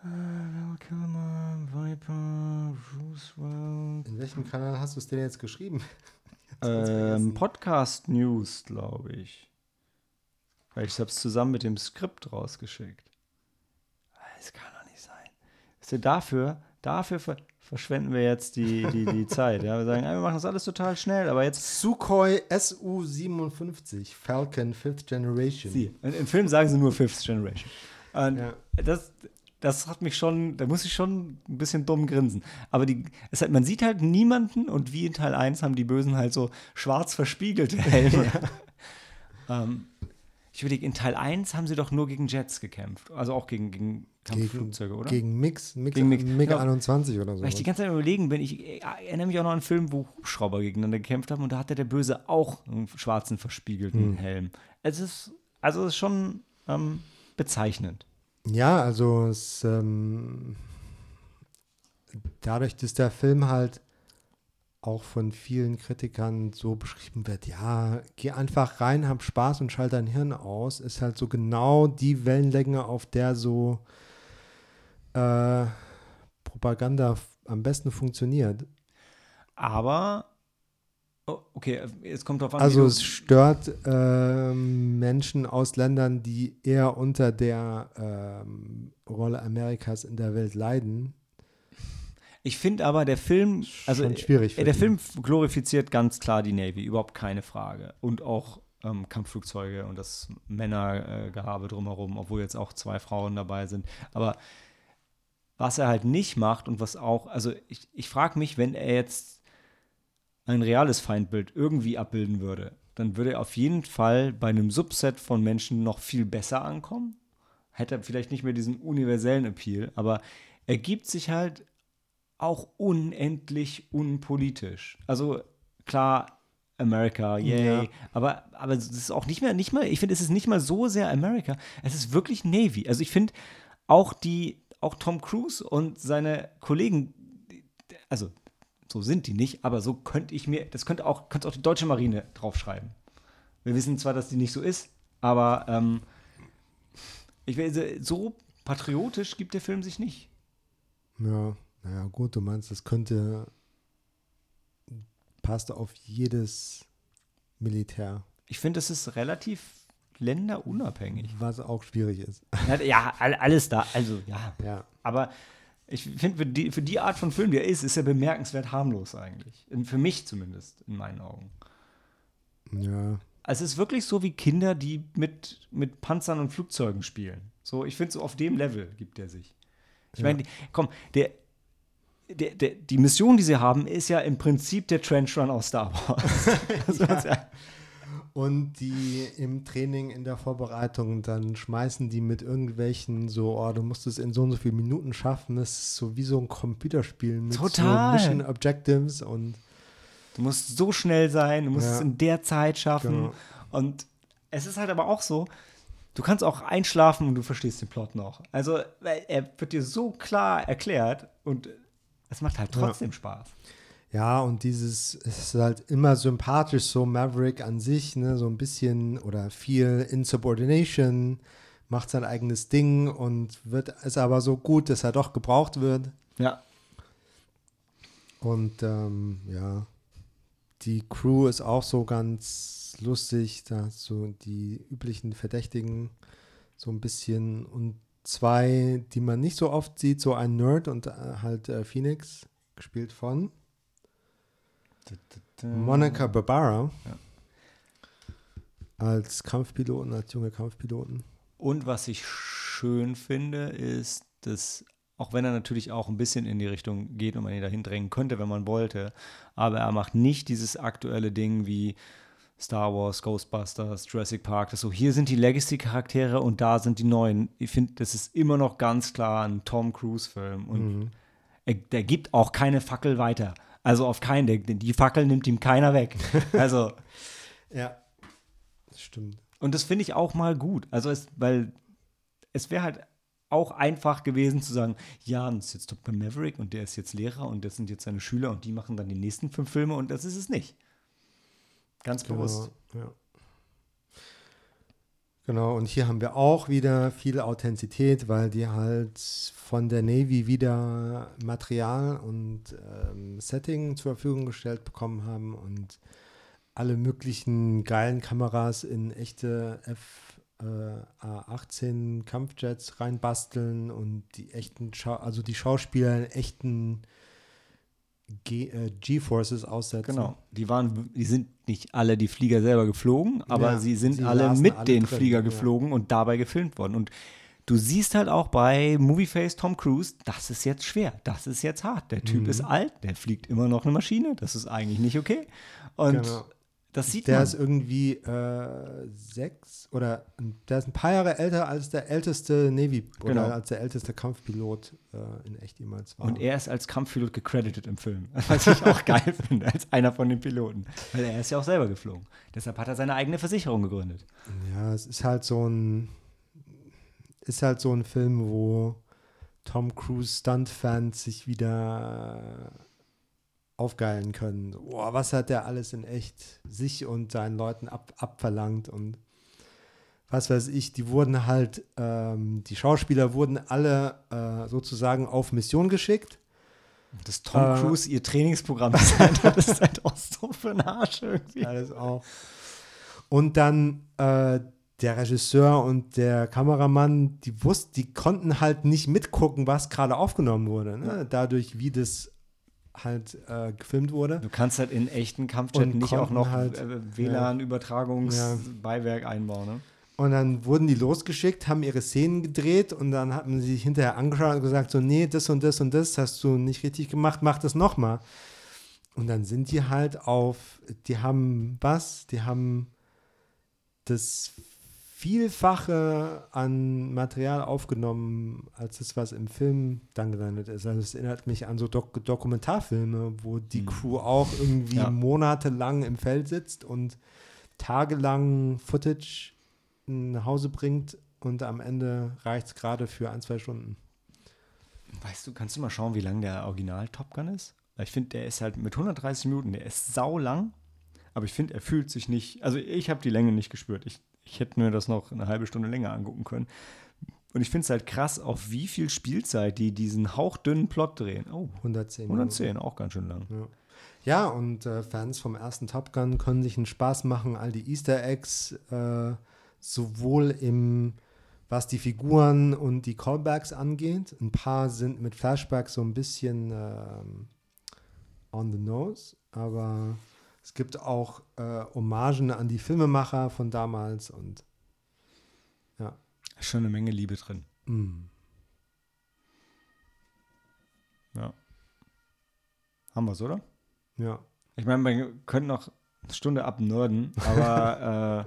A: Kilmer, Viper, Roosevelt.
B: In welchem Kanal hast du es denn jetzt geschrieben?
A: ähm, Podcast News, glaube ich. Weil ich habe es zusammen mit dem Skript rausgeschickt. Das kann doch nicht sein. Weißt du, dafür, dafür ver verschwenden wir jetzt die, die, die Zeit. Ja? Wir sagen, wir machen das alles total schnell, aber jetzt.
B: Sukhoi Su-57, Falcon Fifth Generation.
A: Sie. Im Film sagen sie nur Fifth Generation. Und ja. das, das hat mich schon, da muss ich schon ein bisschen dumm grinsen. Aber die, es hat, man sieht halt niemanden und wie in Teil 1 haben die Bösen halt so schwarz verspiegelte Helme. ähm, ich überlege, in Teil 1 haben sie doch nur gegen Jets gekämpft. Also auch gegen, gegen Kampfflugzeuge, oder?
B: Gegen Mix, Mix,
A: Gegen Mix,
B: MiG
A: genau.
B: 21 oder so.
A: Weil ich die ganze Zeit überlegen bin, ich äh, erinnere mich auch noch an einen Film, wo Hubschrauber gegeneinander gekämpft haben und da hatte der Böse auch einen schwarzen verspiegelten Helm. Es ist, also es ist schon ähm, bezeichnend.
B: Ja, also es, ähm, dadurch, dass der Film halt auch von vielen Kritikern so beschrieben wird, ja, geh einfach rein, hab Spaß und schalt dein Hirn aus, ist halt so genau die Wellenlänge, auf der so äh, Propaganda am besten funktioniert.
A: Aber, oh, okay, jetzt kommt drauf an,
B: Also es stört ähm, Menschen aus Ländern, die eher unter der ähm, Rolle Amerikas in der Welt leiden.
A: Ich finde aber, der Film, also
B: Schon schwierig
A: äh, der
B: die.
A: Film glorifiziert ganz klar die Navy, überhaupt keine Frage. Und auch ähm, Kampfflugzeuge und das Männergehabe drumherum, obwohl jetzt auch zwei Frauen dabei sind. Aber was er halt nicht macht und was auch, also ich, ich frage mich, wenn er jetzt ein reales Feindbild irgendwie abbilden würde, dann würde er auf jeden Fall bei einem Subset von Menschen noch viel besser ankommen. Hätte er vielleicht nicht mehr diesen universellen Appeal, aber er gibt sich halt auch unendlich unpolitisch. Also klar, America, yay.
B: Ja.
A: Aber, aber es ist auch nicht mehr, nicht mal, ich finde, es ist nicht mal so sehr America. Es ist wirklich Navy. Also ich finde auch die, auch Tom Cruise und seine Kollegen, also so sind die nicht, aber so könnte ich mir, das könnte auch, könnte auch die deutsche Marine draufschreiben. Wir wissen zwar, dass die nicht so ist, aber ähm, ich will, so patriotisch gibt der Film sich nicht.
B: Ja, naja, gut, du meinst, das könnte, passt auf jedes Militär,
A: Ich finde, es ist relativ länderunabhängig.
B: was auch schwierig ist.
A: Ja, all- alles da, also ja.
B: Ja,
A: Aber ich finde, für die, für die Art von Film, der ist, ist er bemerkenswert harmlos eigentlich. Für mich zumindest, in meinen Augen.
B: ja,
A: Also es ist wirklich so wie Kinder, die mit, mit Panzern und Flugzeugen spielen. So, ich finde, so auf dem Level gibt er sich. Ich meine, die- komm, der, der, der, die Mission, die sie haben, ist ja im Prinzip der Trench Run aus Star Wars. Sagen.
B: Und die im Training, in der Vorbereitung, dann schmeißen die mit irgendwelchen so, oh, du musst es in so und so vielen Minuten schaffen. Das ist so wie so ein Computerspiel mit
A: Total.
B: so Mission Objectives und
A: Du musst so schnell sein, du musst
B: Ja.
A: es in der Zeit schaffen.
B: Genau.
A: Und es ist halt aber auch so, du kannst auch einschlafen und du verstehst den Plot noch. Also, er wird dir so klar erklärt und es macht halt trotzdem Spaß.
B: Ja, und dieses, es ist halt immer sympathisch, so Maverick an sich, ne, so ein bisschen oder viel Insubordination, macht sein eigenes Ding und wird ist aber so gut, dass er doch gebraucht wird.
A: Ja.
B: Und ähm, ja, die Crew ist auch so ganz lustig, da du die üblichen Verdächtigen so ein bisschen und zwei, die man nicht so oft sieht, so ein Nerd und äh, halt äh, Phoenix, gespielt von Monica Barbara.
A: Ja.
B: Als Kampfpiloten, als junge Kampfpiloten.
A: Und was ich schön finde, ist, dass, auch wenn er natürlich auch ein bisschen in die Richtung geht und man ihn dahin drängen könnte, wenn man wollte, aber er macht nicht dieses aktuelle Ding wie Star Wars, Ghostbusters, Jurassic Park, das so, hier sind die Legacy-Charaktere und da sind die neuen. Ich finde, das ist immer noch ganz klar ein Tom Cruise-Film und er, der gibt auch keine Fackel weiter. Also auf keinen, der, die Fackel nimmt ihm keiner weg. Also,
B: Ja, das stimmt.
A: und das finde ich auch mal gut. Also, es, weil es wäre halt auch einfach gewesen zu sagen, ja, das ist jetzt Dr. Maverick und der ist jetzt Lehrer und das sind jetzt seine Schüler und die machen dann die nächsten fünf Filme und das ist es nicht. Ganz bewusst.
B: Genau, ja. Genau, und hier haben wir auch wieder viel Authentizität, weil die halt von der Navy wieder Material und ähm, Setting zur Verfügung gestellt bekommen haben und alle möglichen geilen Kameras in echte F-A18 Kampfjets reinbasteln und die echten, Schau also die Schauspieler in echten G- äh, G-Forces aussetzen.
A: Genau. Die waren, die sind nicht alle die Flieger selber geflogen, aber
B: Ja,
A: sie sind
B: sie
A: alle mit
B: alle
A: den
B: drin,
A: Flieger
B: ja.
A: geflogen und dabei gefilmt worden. Und du siehst halt auch bei Movieface Tom Cruise, das ist jetzt schwer, das ist jetzt hart. Der Typ
B: Mhm.
A: ist alt, der fliegt immer noch eine Maschine, das ist eigentlich nicht okay. Und
B: Genau.
A: Das sieht
B: Der
A: man.
B: ist irgendwie äh, sechs oder der ist ein paar Jahre älter als der älteste Navy oder
A: Genau.
B: als der älteste Kampfpilot äh, in echt jemals war.
A: Und er ist als Kampfpilot gecredited im Film, was ich auch geil finde, als einer von den Piloten. Weil er ist ja auch selber geflogen. Deshalb hat er seine eigene Versicherung gegründet.
B: Ja, es ist halt so ein ist halt so ein Film, wo Tom Cruise Stunt-Fans sich wieder aufgeilen können. Boah, was hat der alles in echt sich und seinen Leuten ab, abverlangt und was weiß ich, die wurden halt, ähm, die Schauspieler wurden alle äh, sozusagen auf Mission geschickt.
A: Dass Tom
B: Äh,
A: Cruise ihr Trainingsprogramm hat, ist halt auch so für ein Arsch irgendwie.
B: Alles auch. Und dann äh, der Regisseur und der Kameramann, die wussten, die konnten halt nicht mitgucken, was gerade aufgenommen wurde. Ne? Dadurch, wie das halt äh, gefilmt wurde.
A: Du kannst halt in echten Kampfjetten
B: Und
A: nicht auch noch
B: halt,
A: äh, WLAN-Übertragungsbeiwerk einbauen, ne?
B: Und dann wurden die losgeschickt, haben ihre Szenen gedreht und dann haben sie sich hinterher angeschaut und gesagt, so, nee, das und das und das hast du nicht richtig gemacht, mach das nochmal. Und dann sind die halt auf, die haben was? Die haben das Vielfache an Material aufgenommen, als das, was im Film dann gelandet ist. Also es erinnert mich an so Dok Dokumentarfilme, wo die
A: Mhm.
B: Crew auch irgendwie
A: Ja.
B: monatelang im Feld sitzt und tagelang Footage nach Hause bringt und am Ende reicht es gerade für ein, zwei Stunden.
A: Weißt du, kannst du mal schauen, wie lang der Original Top Gun ist? Weil ich finde, der ist halt mit 130 Minuten, der ist sau lang, aber ich finde, er fühlt sich nicht, also ich habe die Länge nicht gespürt. Ich, ich hätte mir das noch eine halbe Stunde länger angucken können. Und ich finde es halt krass, auf wie viel Spielzeit die diesen hauchdünnen Plot drehen. Oh,
B: 110.
A: 110, auch ganz schön lang.
B: Ja, und äh, Fans vom ersten Top Gun können sich einen Spaß machen, all die Easter Eggs, äh, sowohl im, was die Figuren und die Callbacks angeht. Ein paar sind mit Flashbacks so ein bisschen ähm, on the nose, aber es gibt auch äh, Hommagen an die Filmemacher von damals und
A: Ist schon eine Menge Liebe drin.
B: mh.
A: Ja. Haben wir es, oder?
B: ja,
A: Ich meine, wir können noch eine Stunde abnörden, aber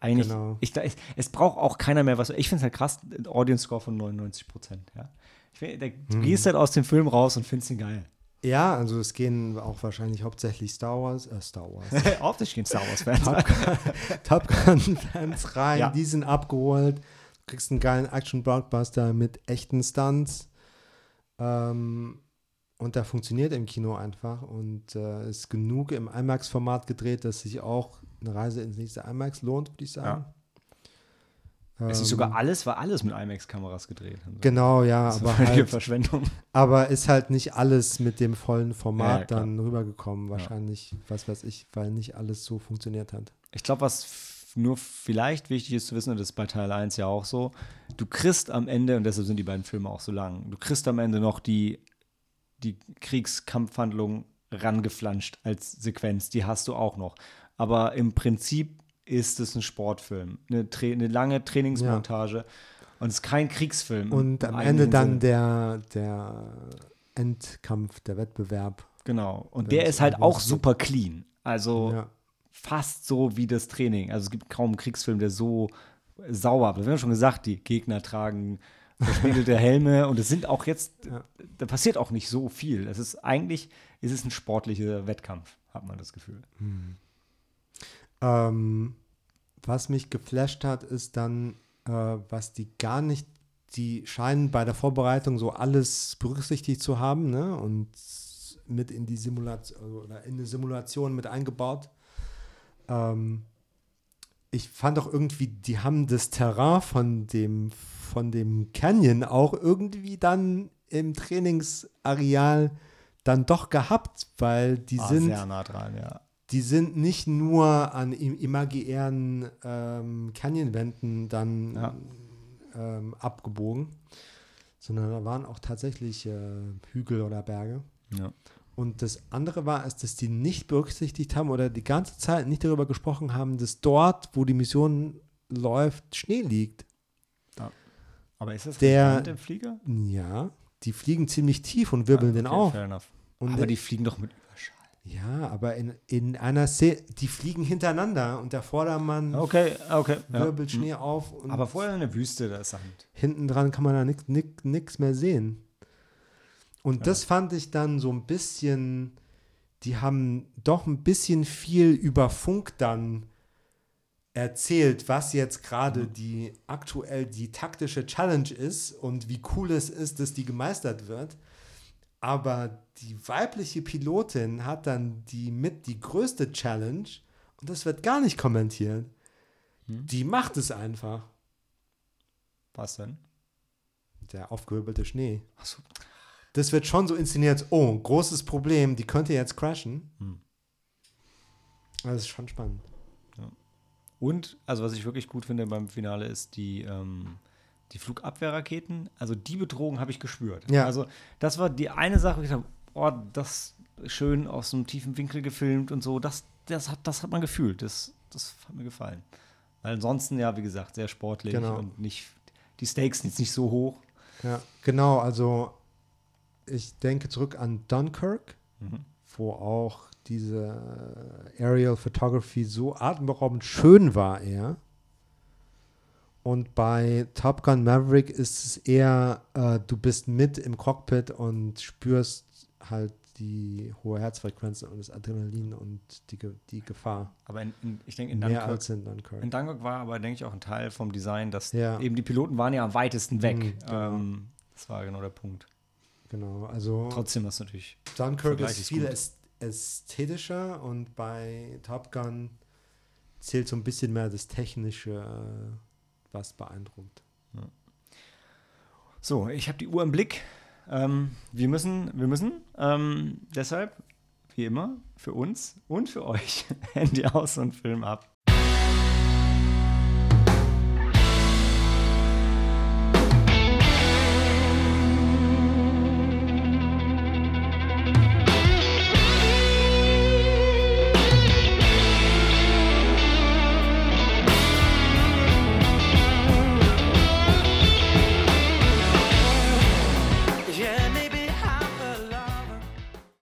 A: äh, eigentlich,
B: Genau.
A: ich, ich, es braucht auch keiner mehr was. Ich finde es halt krass, Audience Score von 99 Prozent. Ja. Ich der, du
B: Mhm.
A: gehst halt aus dem Film raus und findest ihn geil.
B: Ja, also es gehen auch wahrscheinlich hauptsächlich Star Wars, äh, Star Wars.
A: Optisch gehen Star Wars-Fans.
B: Top, Gun-Fans rein,
A: Ja.
B: die sind abgeholt. Du kriegst einen geilen Action-Blockbuster mit echten Stunts. Ähm, und der funktioniert im Kino einfach und äh, ist genug im IMAX-Format gedreht, dass sich auch eine Reise ins nächste IMAX lohnt, würde ich sagen.
A: Es ist
B: Ähm,
A: sogar alles, war alles mit IMAX-Kameras gedreht. Also,
B: Genau, ja, aber halt,
A: Verschwendung.
B: aber ist halt nicht alles mit dem vollen Format
A: Ja, klar.
B: dann rübergekommen. Wahrscheinlich, was weiß ich, weil nicht alles so funktioniert hat.
A: Ich glaube, was nur vielleicht wichtig ist zu wissen, und das ist bei Teil 1 ja auch so, du kriegst am Ende, und deshalb sind die beiden Filme auch so lang, du kriegst am Ende noch die, die Kriegskampfhandlung rangeflanscht als Sequenz, die hast du auch noch. Aber im Prinzip ist es ein Sportfilm, eine, Tra eine lange Trainingsmontage und es ist kein Kriegsfilm.
B: Und am Ende dann der, der Endkampf, der Wettbewerb.
A: Genau. Und der ist halt auch super clean. Also
B: Ja.
A: fast so wie das Training. Also es gibt kaum einen Kriegsfilm, der so sauber ist. Wir haben ja schon gesagt, die Gegner tragen verspiegelte Helme und es sind auch jetzt,
B: Ja.
A: da passiert auch nicht so viel. Es ist eigentlich, ist es ein sportlicher Wettkampf, hat man das Gefühl.
B: Ähm, was mich geflasht hat, ist dann, äh, was die gar nicht, die scheinen bei der Vorbereitung so alles berücksichtigt zu haben ne? und mit in die Simulation oder in eine Simulation mit eingebaut. Ähm, ich fand auch irgendwie, die haben das Terrain von dem, von dem Canyon auch irgendwie dann im Trainingsareal dann doch gehabt, weil die
A: Ah,
B: sind
A: sehr nah dran, ja.
B: Die sind nicht nur an im imaginären ähm, Canyonwänden dann
A: Ja.
B: ähm, abgebogen, sondern da waren auch tatsächlich äh, Hügel oder Berge.
A: ja.
B: Und das andere war, ist, dass die nicht berücksichtigt haben oder die ganze Zeit nicht darüber gesprochen haben, dass dort, wo die Mission läuft, Schnee liegt.
A: Ja. Aber ist das
B: Der-
A: relevant im Flieger?
B: Ja, die fliegen ziemlich tief und wirbeln den
A: Okay,
B: auf.
A: Fair enough.
B: Und
A: Aber die fliegen doch mit.
B: Ja, aber in, in einer Szene, die fliegen hintereinander und der Vordermann
A: Okay, okay. Ja.
B: wirbelt Schnee auf und
A: Aber vorher eine Wüste, da ist Sand.
B: hinten dran kann man da nichts nix, nix mehr sehen. Und das fand ich dann so ein bisschen, die haben doch ein bisschen viel über Funk dann erzählt, was jetzt gerade die aktuell die taktische Challenge ist und wie cool es ist, dass die gemeistert wird. Aber die weibliche Pilotin hat dann die mit die größte Challenge und das wird gar nicht kommentiert. Die macht es einfach.
A: Was denn?
B: Der aufgewirbelte Schnee.
A: Achso.
B: Das wird schon so inszeniert, oh, großes Problem, die könnte jetzt crashen.
A: Hm.
B: Das ist schon spannend.
A: Und, also was ich wirklich gut finde beim Finale ist die, ähm, die Flugabwehrraketen. Also die Bedrohung habe ich gespürt.
B: Ja.
A: Also das war die eine Sache, wo ich dachte, oh, das schön aus einem tiefen Winkel gefilmt und so. Das, das, hat, das hat man gefühlt. Das, das hat mir gefallen. Weil ansonsten, ja, wie gesagt, sehr sportlich
B: Genau.
A: und nicht, die Stakes sind jetzt nicht so hoch.
B: Ja, genau, also ich denke zurück an Dunkirk,
A: Mhm.
B: wo auch diese Aerial Photography so atemberaubend schön war eher. Und bei Top Gun Maverick ist es eher, äh, du bist mit im Cockpit und spürst halt die hohe Herzfrequenz und das Adrenalin und die, die Gefahr.
A: Aber in, in, ich denke, in
B: Mehr
A: Dunkirk,
B: als in Dunkirk.
A: in Dunkirk war aber, denke ich, auch ein Teil vom Design, dass
B: Ja.
A: eben die Piloten waren ja am weitesten weg.
B: Mhm, genau.
A: ähm, das war genau der Punkt.
B: Genau, also
A: Trotzdem es natürlich
B: Dunkirk ist
A: ist
B: viel ästhetischer und bei Top Gun zählt so ein bisschen mehr das Technische, äh, was beeindruckt.
A: So, ich habe die Uhr im Blick. Ähm, wir müssen, wir müssen ähm, deshalb, wie immer, für uns und für euch Handy aus und Film ab.